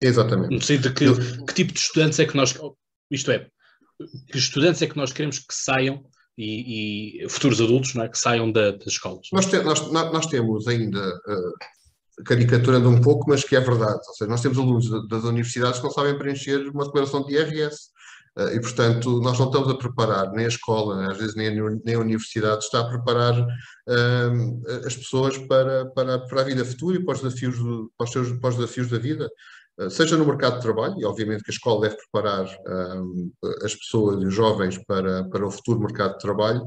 Exatamente. No sentido de que, Eu... que tipo de estudantes é que nós, isto é, que estudantes é que nós queremos que saiam e, e futuros adultos não é, que saiam da, das escolas? Nós, te, nós, nós temos ainda, uh, caricaturando um pouco, mas que é verdade. Ou seja, nós temos alunos das universidades que não sabem preencher uma declaração de IRS. Uh, e, portanto, nós não estamos a preparar, nem a escola, às vezes nem a, nem a universidade, está a preparar uh, as pessoas para, para, para a vida futura e para os desafios, para os, seus, para os desafios da vida. Eh, seja no mercado de trabalho, e obviamente que a escola deve preparar um, as pessoas e os jovens para, para o futuro mercado de trabalho,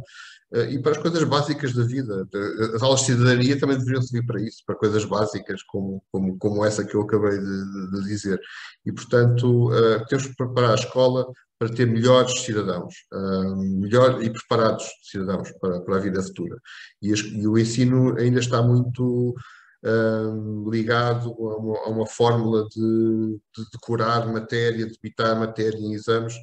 uh, e para as coisas básicas da vida. As aulas de cidadania também deveriam servir para isso, para coisas básicas como, como, como essa que eu acabei de, de dizer. E, portanto, uh, temos que preparar a escola para ter melhores cidadãos, uh, melhor e preparados cidadãos para, para a vida futura. E, e o ensino ainda está muito um, ligado a uma, a uma fórmula de, de, decorar matéria, de debitar matéria em exames,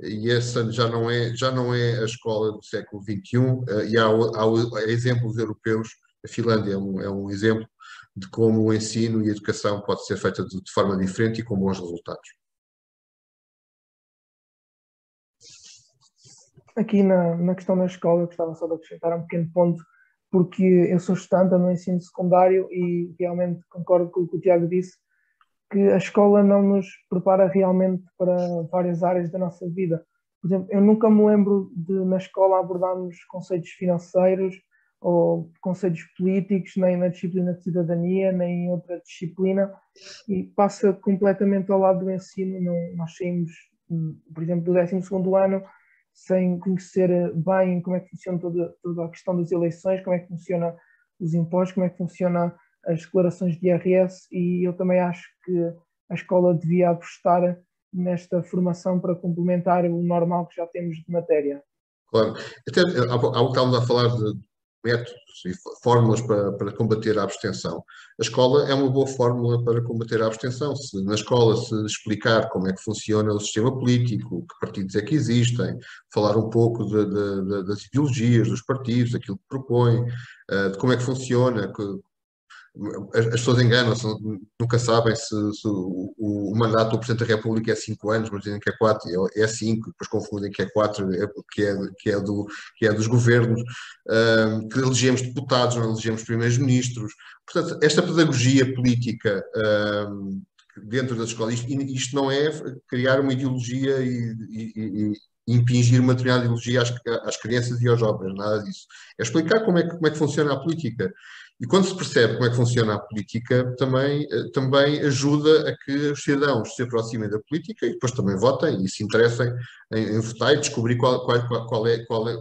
e essa já não é, já não é a escola do século XXI, uh, e há, há, exemplos europeus, a Finlândia é um, é um, exemplo de como o ensino e a educação pode ser feita de, de forma diferente e com bons resultados. Aqui na, na questão da escola, eu gostava só de acrescentar um pequeno ponto porque eu sou estudante no ensino secundário e realmente concordo com o que o Tiago disse, que a escola não nos prepara realmente para várias áreas da nossa vida. Por exemplo, eu nunca me lembro de na escola abordarmos conceitos financeiros ou conceitos políticos, nem na disciplina de cidadania, nem em outra disciplina, e passa completamente ao lado do ensino. Não, nós saímos, por exemplo, do 12 ano sem conhecer bem como é que funciona toda, toda a questão das eleições, como é que funciona os impostos, como é que funciona as declarações de IRS e eu também acho que a escola devia apostar nesta formação para complementar o normal que já temos de matéria. Claro. Até, há pouco estávamos a falar de, métodos e fórmulas para, para, combater a abstenção. A escola é uma boa fórmula para combater a abstenção. Se na escola se explicar como é que funciona o sistema político, que partidos é que existem, falar um pouco de, de, de, das ideologias dos partidos, aquilo que propõem, uh, de como é que funciona, as, pessoas enganam-se, nunca sabem se, se o, o, mandato do Presidente da República é 5 anos, mas dizem que é 4, é 5, é depois confundem que é 4, é, que, é, que, é do, que é dos governos, que elegemos deputados, não elegemos primeiros-ministros. Portanto, esta pedagogia política dentro das escolas, isto, isto, não é criar uma ideologia e, e, impingir uma determinada ideologia às, às crianças e aos jovens, nada disso. É explicar como é, que, como é que funciona a política. E quando se percebe como é que funciona a política, também, eh, também ajuda a que os cidadãos se aproximem da política e depois também votem e se interessem em, em votar e descobrir qual, qual, qual, é, qual, é,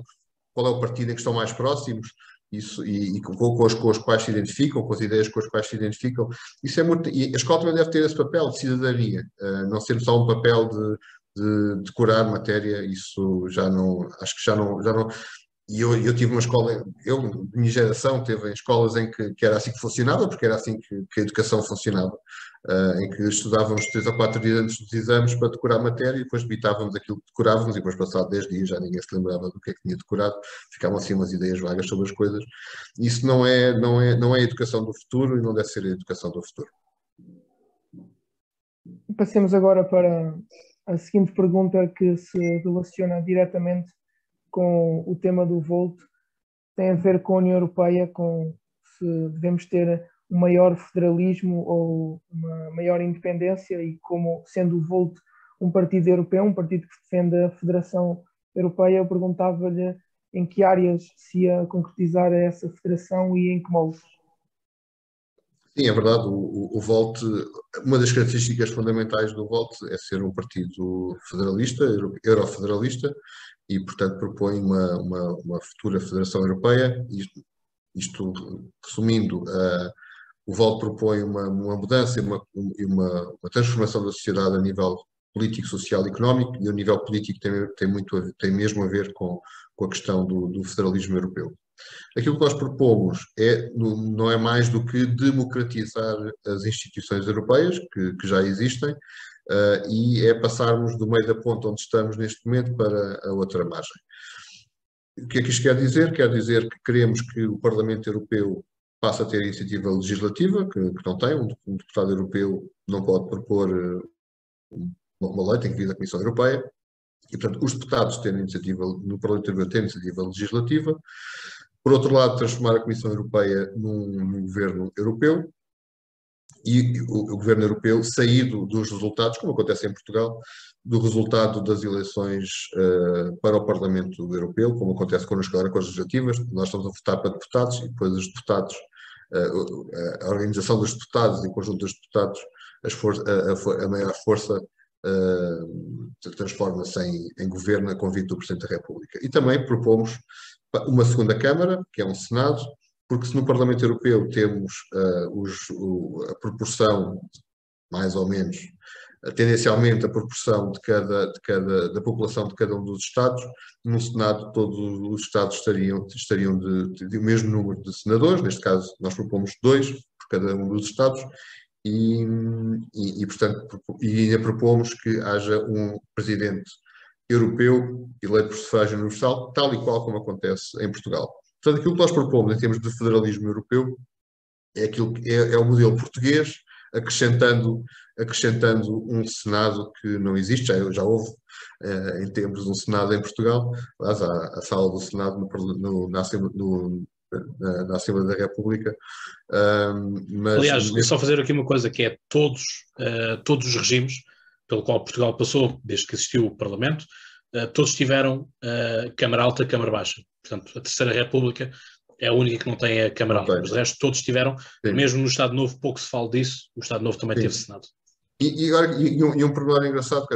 qual é o partido em que estão mais próximos isso, e, e com, com, os, com os quais se identificam, com as ideias com as quais se identificam. Isso é muito, e a escola também deve ter esse papel de cidadania, uh, não ser só um papel de, de decorar matéria, isso já não, acho que já não, já não, e eu, eu tive uma escola, eu, minha geração, teve escolas em que, que era assim que funcionava, porque era assim que, que a educação funcionava, uh, em que estudávamos três ou quatro dias antes dos exames para decorar matéria e depois debitávamos aquilo que decorávamos e depois passado dez dias já ninguém se lembrava do que é que tinha decorado, ficavam assim umas ideias vagas sobre as coisas. Isso não é, não é, não é a educação do futuro e não deve ser a educação do futuro. Passemos agora para a seguinte pergunta que se relaciona diretamente com o tema do Volt tem a ver com a União Europeia, com se devemos ter um maior federalismo ou uma maior independência e como sendo o Volt um partido europeu, um partido que defende a Federação Europeia, eu perguntava-lhe em que áreas se ia concretizar essa federação e em que moldes. Sim, é verdade. O, o, Volt, uma das características fundamentais do Volt é ser um partido federalista, eurofederalista, e, portanto, propõe uma, uma, uma futura Federação Europeia. Isto, isto resumindo, uh, o VOL propõe uma, uma mudança e uma, uma, transformação da sociedade a nível político, social e económico, e o nível político tem, tem, muito, tem mesmo a ver com, com a questão do, do federalismo europeu. Aquilo que nós propomos é, não é mais do que democratizar as instituições europeias, que, que já existem, uh, e é passarmos do meio da ponta onde estamos neste momento para a outra margem. O que é que isto quer dizer? Quer dizer que queremos que o Parlamento Europeu passe a ter iniciativa legislativa, que, que não tem, um, deputado europeu não pode propor uh, uma lei, tem que vir da Comissão Europeia, e portanto os deputados têm iniciativa, no Parlamento Europeu têm iniciativa legislativa, por outro lado, transformar a Comissão Europeia num, num governo europeu, e o, governo europeu saído dos resultados, como acontece em Portugal, do resultado das eleições uh, para o Parlamento Europeu, como acontece connosco agora com as legislativas, nós estamos a votar para deputados e depois os deputados, uh, a organização dos deputados e o conjunto dos deputados, for a, a, a, maior força uh, transforma-se em, em governo a convite do Presidente da República. E também propomos uma segunda Câmara, que é um Senado, porque se no Parlamento Europeu temos uh, os, o, a proporção, mais ou menos, uh, tendencialmente a proporção de cada, de cada, da população de cada um dos Estados, no Senado todos os Estados estariam, estariam de, de, de, mesmo número de senadores, neste caso nós propomos dois por cada um dos Estados, e, e, e portanto, e ainda propomos que haja um presidente europeu eleito por sufrágio universal, tal e qual como acontece em Portugal. Portanto, aquilo que nós propomos em termos de federalismo europeu é, aquilo é, é o modelo português, acrescentando, acrescentando um Senado que não existe, já, já houve uh, em tempos um Senado em Portugal, aliás, a, a sala do Senado no, no, na, no, na, na, Assembleia da República. mas, Aliás, nesse... só fazer aqui uma coisa que é todos, uh, todos os regimes pelo qual Portugal passou, desde que existiu o Parlamento, todos tiveram Câmara Alta, Câmara Baixa. Portanto, a Terceira República é a única que não tem a Câmara Alta. Os restos todos tiveram, Sim. mesmo no Estado Novo, pouco se fala disso, o Estado Novo também Sim. teve Senado. E, e, agora, e, um, e um problema engraçado, que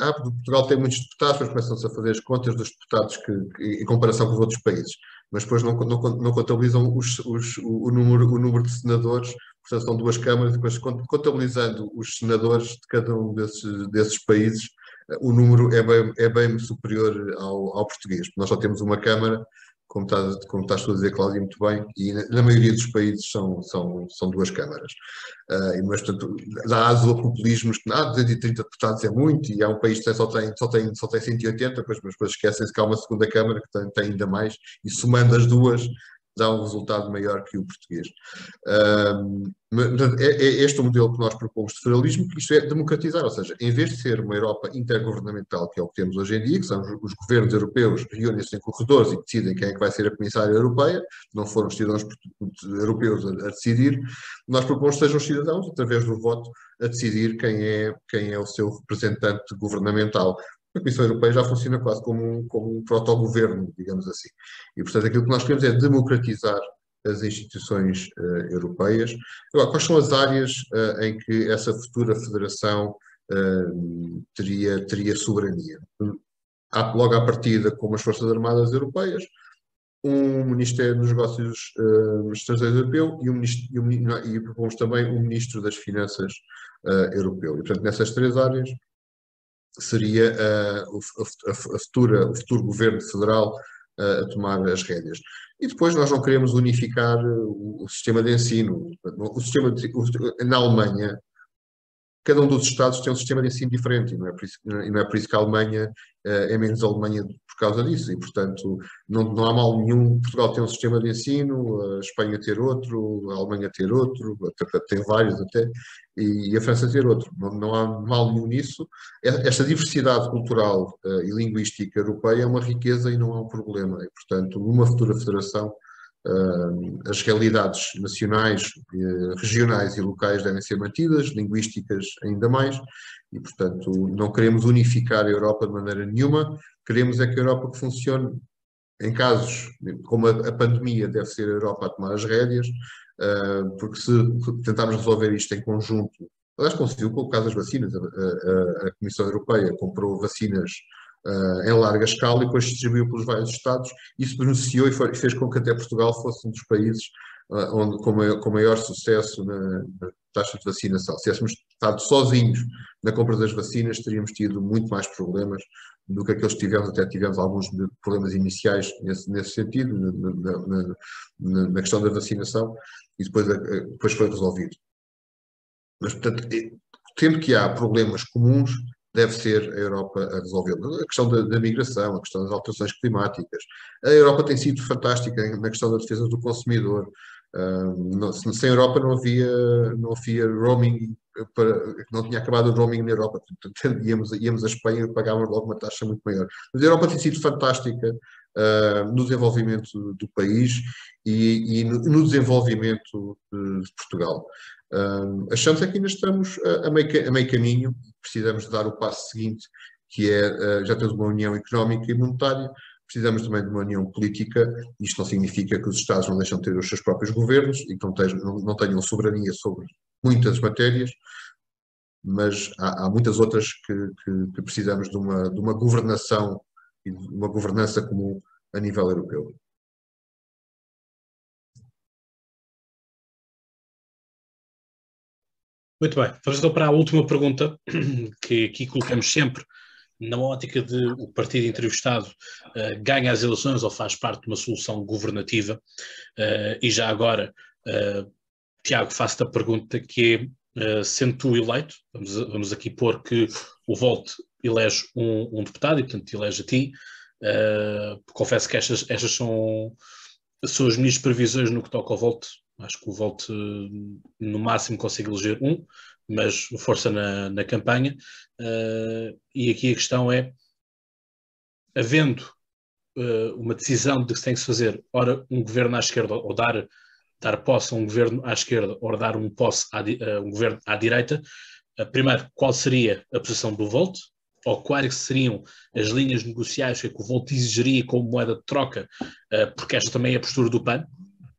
ah, Portugal tem muitos deputados, mas começam-se a fazer as contas dos deputados que, que, em comparação com os outros países, mas depois não, não, não contabilizam os, os, o, número, o número de senadores, portanto são duas câmaras, depois contabilizando os senadores de cada um desses, desses países, o número é bem, é bem superior ao, ao português. Nós só temos uma Câmara, como estás, como estás a dizer, Cláudio, muito bem, e na, maioria dos países são, são, são duas câmaras. Uh, mas, portanto, a populismos que ah, 230 deputados é muito, e há um país que só tem, só tem, só tem 180, mas depois esquecem-se que há uma segunda Câmara que tem, tem ainda mais, e somando as duas, dá um resultado maior que o português. Um, é, é este o modelo que nós propomos de federalismo, que isto é democratizar, ou seja, em vez de ser uma Europa intergovernamental, que é o que temos hoje em dia, que são os, os governos europeus reúnem-se em corredores e decidem quem é que vai ser a comissária europeia, não foram os cidadãos europeus a, a, decidir, nós propomos que sejam os cidadãos, através do voto, a decidir quem é, quem é o seu representante governamental A Comissão Europeia já funciona quase como um, como um protogoverno, digamos assim. E, portanto, aquilo que nós queremos é democratizar as instituições uh, europeias. Agora, quais são as áreas uh, em que essa futura federação uh, teria, teria soberania? Há, logo à partida, como as Forças Armadas Europeias, um Ministério dos Negócios Estrangeiros Europeu e, um, e, um, e propomos também um Ministro das Finanças Europeu. E, portanto, nessas três áreas seria uh, a, a, futura, o futuro governo federal uh, a tomar as rédeas. E depois nós não queremos unificar o, o sistema de ensino. O sistema de, na Alemanha, cada um dos Estados tem um sistema de ensino diferente, e não é por isso, não é por isso que a Alemanha uh, é menos Alemanha por causa disso, e portanto não, não há mal nenhum Portugal ter um sistema de ensino, a Espanha ter outro, a Alemanha ter outro, tem vários até, e, a França ter outro. Não, não há mal nenhum nisso. Esta diversidade cultural uh, e linguística europeia é uma riqueza e não é um problema, e portanto numa futura federação as realidades nacionais, eh, regionais e locais devem ser mantidas, linguísticas ainda mais, e portanto não queremos unificar a Europa de maneira nenhuma, queremos é que a Europa funcione em casos como a, pandemia deve ser a Europa a tomar as rédeas, ah, porque se tentarmos resolver isto em conjunto, aliás conseguiu com o caso das vacinas, a, a, a Comissão Europeia comprou vacinas uh, em larga escala e depois distribuiu pelos vários Estados. Isso beneficiou e foi, fez com que até Portugal fosse um dos países uh, onde, com, maior, com maior sucesso na, na, taxa de vacinação. Se tivéssemos estado sozinhos na compra das vacinas, teríamos tido muito mais problemas do que aqueles que tivemos, até tivemos alguns problemas iniciais nesse, nesse sentido, na, na, na, questão da vacinação, e depois, eh, depois foi resolvido. Mas, portanto, tendo que há problemas comuns, deve ser a Europa a resolvê-lo. A questão da, da, migração, a questão das alterações climáticas. A Europa tem sido fantástica na questão da defesa do consumidor. Uh, não, sem Europa não havia, não havia roaming, para, não tinha acabado o roaming na Europa. Portanto, *laughs* íamos, íamos a Espanha e pagávamos logo uma taxa muito maior. Mas a Europa tem sido fantástica uh, no desenvolvimento do país e, e no, no, desenvolvimento de, de Portugal. Uh, achamos é que ainda estamos a, meio, a meio caminho, precisamos dar o passo seguinte, que é, uh, já temos uma união económica e monetária, precisamos também de uma união política, isto não significa que os Estados não deixam de ter os seus próprios governos e que não tenham, não tenham soberania sobre muitas matérias, mas há, há muitas outras que, que, que, precisamos de uma, de uma governação e de uma governança comum a nível europeu. Muito bem, vamos então para a última pergunta, *clears throat* que aqui colocamos sempre na ótica de o partido entrevistado uh, ganha as eleições ou faz parte de uma solução governativa. Uh, e já agora, uh, Tiago, faço-te a pergunta que é, sendo tu eleito, vamos, vamos aqui pôr que o Volte elege um, um deputado e, portanto, elege a ti. confesso que estas, estas são, são as minhas previsões no que toca ao Volte Acho que o Volte no máximo consegue eleger um, mas força na, na campanha. Uh, e aqui a questão é, havendo uh, uma decisão de que tem que se fazer, ora um governo à esquerda ou dar, dar posse a um governo à esquerda, ou dar um posse a uh, um governo à direita, primeiro, qual seria a posição do Volte? Ou quais seriam as linhas negociais que, é o Volte exigiria como moeda de troca, porque esta também é a postura do PAN,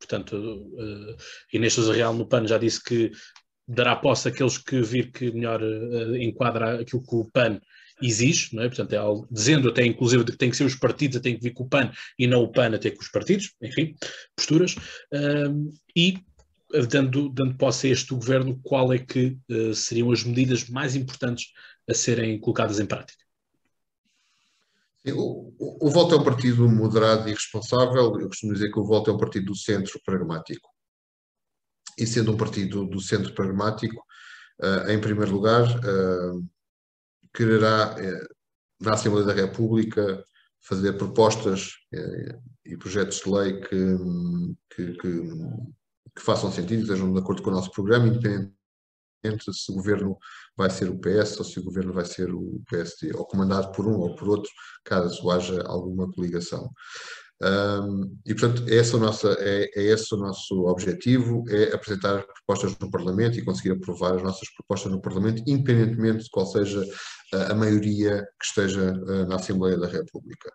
Portanto, uh, Inês Real no PAN já disse que dará posse àqueles que vir que melhor uh, enquadra aquilo que o PAN exige, não é? Portanto, é algo, dizendo até inclusive que tem que ser os partidos a ter que vir com o PAN e não o PAN a ter com os partidos, enfim, posturas. Uh, e dando, dando posse a este governo, qual é que uh, seriam as medidas mais importantes a serem colocadas em prática? O, o, o Voto é um partido moderado e responsável. Eu costumo dizer que o Voto é um partido do centro pragmático. E sendo um partido do centro pragmático, uh, em primeiro lugar, uh, quererá, uh, na Assembleia da República, fazer propostas e projetos de lei que, que, que, que façam sentido, estejam de acordo com o nosso programa, independente se o governo vai ser o PS ou se o governo vai ser o PSD, ou comandado por um ou por outro, caso haja alguma coligação. Um, e, portanto, esse é, nosso, é, é esse o nosso objetivo, é apresentar propostas no Parlamento e conseguir aprovar as nossas propostas no Parlamento, independentemente de qual seja a, maioria que esteja uh, na Assembleia da República.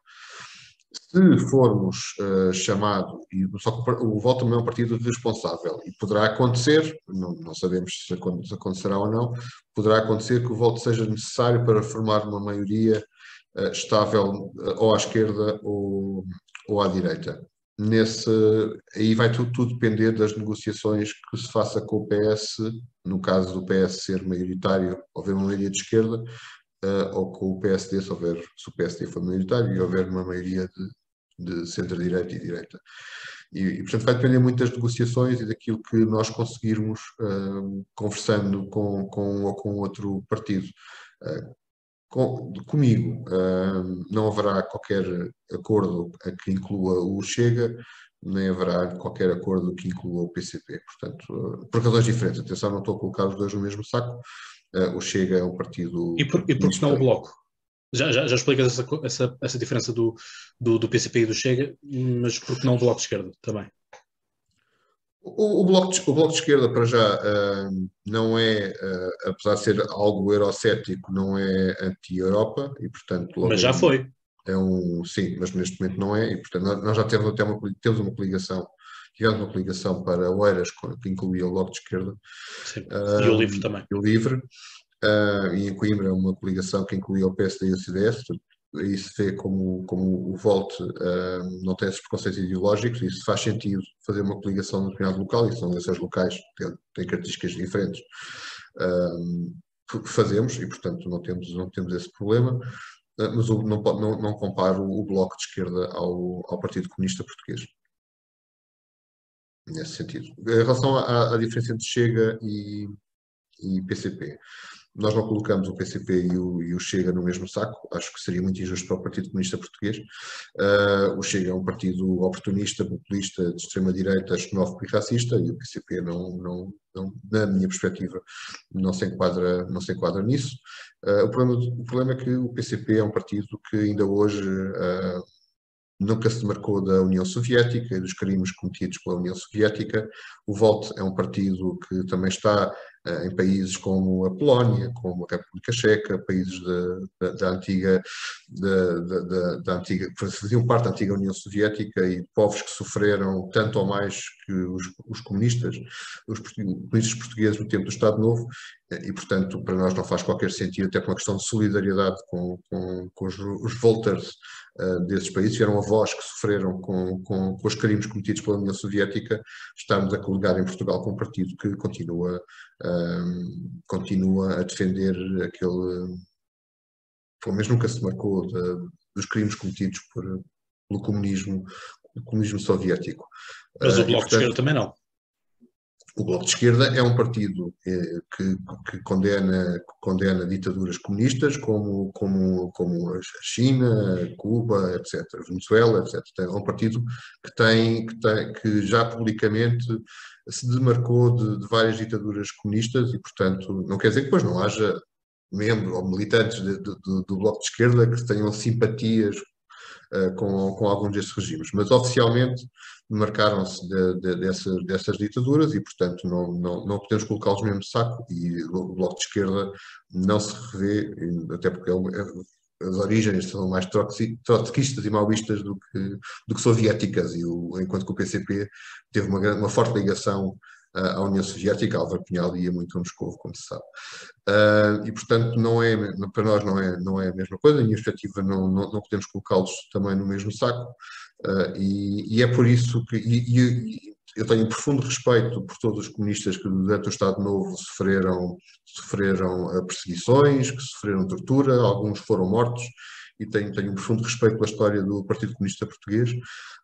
Se formos uh, chamado, e só o voto também é um partido responsável, e poderá acontecer, não, não sabemos se acontecerá ou não, poderá acontecer que o voto seja necessário para formar uma maioria uh, estável uh, ou à esquerda ou, ou à direita. Nesse, aí vai tudo, tudo, depender das negociações que se faça com o PS, no caso do PS ser maioritário, houver uma maioria de esquerda, uh, ou com o PSD, se, houver, se o PSD for maioritário, e houver uma maioria de, de centro-direita e direita. E, e, portanto, vai depender muito das negociações e daquilo que nós conseguirmos uh, conversando com, com ou com outro partido. Uh, com, comigo não haverá qualquer acordo que inclua o Chega, nem haverá qualquer acordo que inclua o PCP. Portanto, por razões diferentes. Atenção, não estou a colocar os dois no mesmo saco. Uh, o Chega é um partido. E por, e por que não o Bloco? Já, já, já explicas essa, essa, essa diferença do, do, do, PCP e do Chega, mas por que não o Bloco de Esquerda também? O, o, bloco, de, o Bloco de Esquerda, para já, uh, não é, uh, apesar de ser algo eurocético, não é anti-Europa e, portanto. Mas já foi. É um, sim, mas neste momento não é, e, portanto, nós já temos até uma, temos uma coligação tivemos uma coligação para Oeiras, que incluía o Bloco de Esquerda. Sim. E o Livre também. E o Livre. E em Coimbra uma coligação que incluía o PSD e o CDS, aí se vê como, como o Volte uh, não tem esses preconceitos ideológicos, e isso faz sentido fazer uma coligação no determinado local, e são eleições locais, têm, têm características diferentes, uh, fazemos, e portanto não temos, não temos esse problema, uh, mas não, não, não comparo o Bloco de Esquerda ao, ao Partido Comunista Português. Nesse sentido. Em relação à, à diferença entre Chega e, e PCP, nós não colocamos o PCP e o, e o, Chega no mesmo saco, acho que seria muito injusto para o Partido Comunista Português. Uh, o Chega é um partido oportunista, populista, de extrema-direita, xenófobo e racista, e o PCP, não, não, não, na minha perspectiva, não se enquadra, não se enquadra nisso. Uh, o, problema, o problema é que o PCP é um partido que ainda hoje. Uh, nunca se demarcou da União Soviética e dos crimes cometidos pela União Soviética. O Volt é um partido que também está em países como a Polónia, como a República Checa, países da antiga, da, da, antiga, que faziam parte da antiga União Soviética e povos que sofreram tanto ou mais que os, os comunistas, os comunistas portugueses no tempo do Estado Novo, eh, e portanto para nós não faz qualquer sentido, até por uma questão de solidariedade com, com, com os, os uh, desses países, eram avós que sofreram com, com, com, os crimes cometidos pela União Soviética, estamos a coligar em Portugal com um partido que continua, continua a defender aquele, pelo menos nunca se marcou de, dos crimes cometidos por, pelo comunismo, comunismo soviético. Mas o eh, Bloco portanto, de Esquerda também não. O Bloco de Esquerda é um partido eh, que, que, condena, condena ditaduras comunistas como, como, como a China, Cuba, etc., Venezuela, etc. É um partido que, tem, que, tem, que já publicamente se demarcou de, de várias ditaduras comunistas e, portanto, não quer dizer que depois não haja membros ou militantes de, de, do Bloco de Esquerda que tenham simpatias uh, com, com alguns desses regimes, mas oficialmente marcaram-se de, de, dessas, ditaduras e, portanto, não, não, não podemos colocá-los no mesmo saco e o Bloco de Esquerda não se revê, até porque é, é, as origens são mais trotskistas e maoístas do que, do que soviéticas, e o, enquanto que o PCP teve uma, uma forte ligação à União Soviética, Álvaro Cunhal ia muito a Moscou, como se sabe. Uh, e, portanto, não é, para nós não é, não é a mesma coisa, em perspectiva não, não, não podemos colocá-los também no mesmo saco, uh, e, e, é por isso que e, e, eu tenho profundo respeito por todos os comunistas que durante o Estado Novo sofreram, sofreram perseguições, que sofreram tortura, alguns foram mortos, e tenho, tenho um profundo respeito pela história do Partido Comunista Português,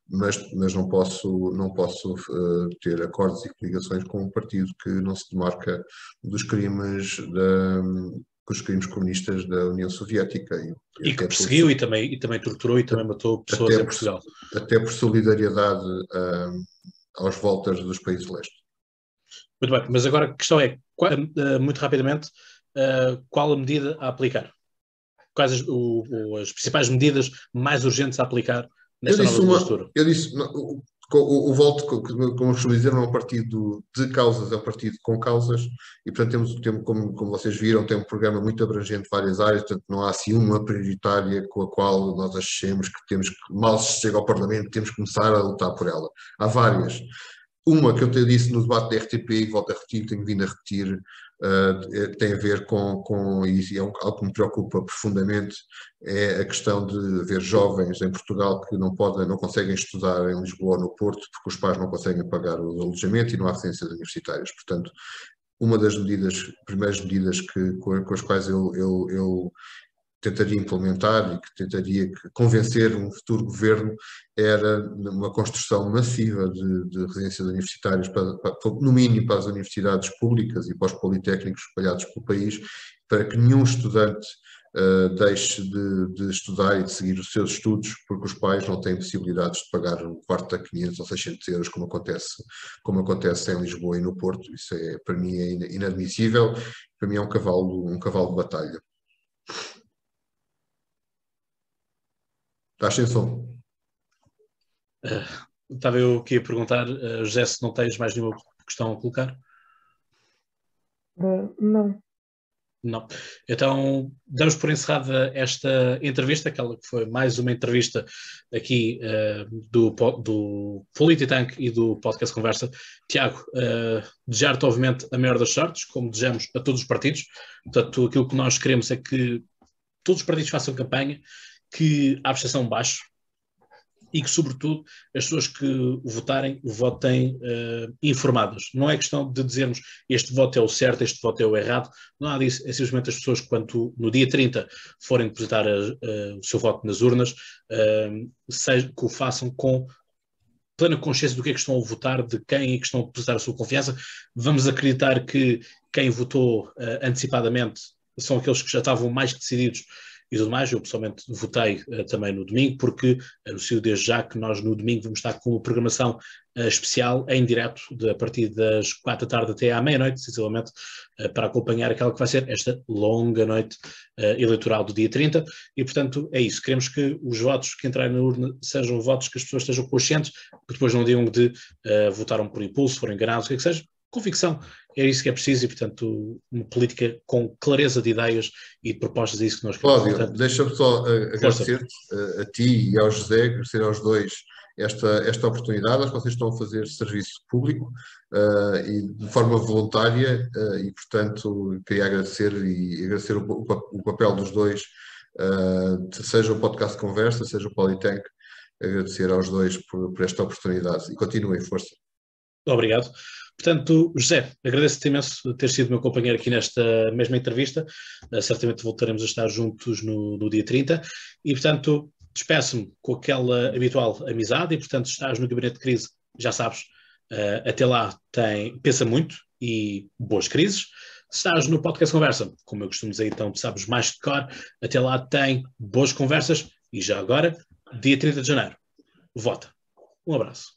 mas, mas não posso, não posso uh, ter acordos e coligações com um partido que não se demarca dos crimes da, os crimes comunistas da União Soviética. E, e que perseguiu por, e, também, e também torturou e também matou pessoas em Portugal. Por, até por solidariedade uh, aos voltas dos países leste. Muito bem, mas agora a questão é, uh, muito rapidamente, qual a medida a aplicar? Quais as, o, as principais medidas mais urgentes a aplicar nesta nova uma, Eu disse, não, o, o, o Voto, como costumo dizer, não é um partido de causas, é um partido com causas, e portanto temos, temos como, como vocês viram, tem um programa muito abrangente, várias áreas, portanto não há assim uma prioritária com a qual nós achemos que temos que, mal se chega ao Parlamento, temos que começar a lutar por ela. Há várias. Uma que eu te disse no debate da RTP e volto a repetir, tenho vindo a repetir, uh, tem a ver com, com e é algo que me preocupa profundamente, é a questão de ver jovens em Portugal que não podem, não conseguem estudar em Lisboa ou no Porto porque os pais não conseguem pagar o alojamento e não há residências universitárias. Portanto, uma das medidas, primeiras medidas que, com as quais eu, eu, eu tentaria implementar e que tentaria convencer um futuro governo era uma construção massiva de, de residências universitárias, para, para, no mínimo para as universidades públicas e para os politécnicos espalhados pelo país, para que nenhum estudante uh, deixe de, de, estudar e de seguir os seus estudos, porque os pais não têm possibilidades de pagar um quarto a 500 ou 600 euros, como acontece, como acontece em Lisboa e no Porto. Isso é, para mim é inadmissível, para mim é um cavalo, um cavalo de batalha. Estás sem som. Uh, estava eu aqui a perguntar, uh, José, se não tens mais nenhuma questão a colocar? Uh, não. Não. Então, damos por encerrada esta entrevista, aquela que foi mais uma entrevista aqui uh, do, do Polititank e do Podcast Conversa. Tiago, uh, desejar-te, obviamente, a maior das sortes, como desejamos a todos os partidos. Portanto, aquilo que nós queremos é que todos os partidos façam campanha que a abstenção baixo e que, sobretudo, as pessoas que votarem, votem uh, informadas. Não é questão de dizermos este voto é o certo, este voto é o errado, não há disso. É simplesmente as pessoas, quando no dia 30 forem depositar a, a, o seu voto nas urnas, uh, seja, que o façam com plena consciência do que é que estão a votar, de quem é que estão a depositar a sua confiança. Vamos acreditar que quem votou uh, antecipadamente são aqueles que já estavam mais decididos e tudo mais. Eu pessoalmente votei uh, também no domingo, porque anuncio desde já que nós no domingo vamos estar com uma programação uh, especial em direto, de, a partir das quatro da tarde até à meia-noite, sensivelmente, uh, para acompanhar aquela que vai ser esta longa noite eleitoral do dia 30. E, portanto, é isso. Queremos que os votos que entrarem na urna sejam votos que as pessoas estejam conscientes, que depois não digam de votaram por impulso, foram enganados, o que é que seja convicção. É isso que é preciso e, portanto, uma política com clareza de ideias e de propostas, é isso que nós queremos. Cláudio, deixa-me só uh, agradecer-te uh, a ti e ao José, agradecer aos dois esta, esta oportunidade. Acho que vocês estão a fazer serviço público uh, e de forma voluntária e, portanto, queria agradecer e agradecer o, o, o papel dos dois, seja o podcast Conversa, seja o Politank, agradecer aos dois por, por esta oportunidade e continuem, força. Obrigado. Portanto, José, agradeço-te imenso ter sido meu companheiro aqui nesta mesma entrevista. Uh, certamente voltaremos a estar juntos no, no dia 30. E, portanto, despeço-me com aquela habitual amizade e, portanto, estás no gabinete de crise, já sabes, uh, até lá tem, pensa muito e boas crises. Se estás no podcast Conversa, como eu costumo dizer, então sabes mais de cor, até lá tem boas conversas e já agora, dia 30 de janeiro, vota. Um abraço.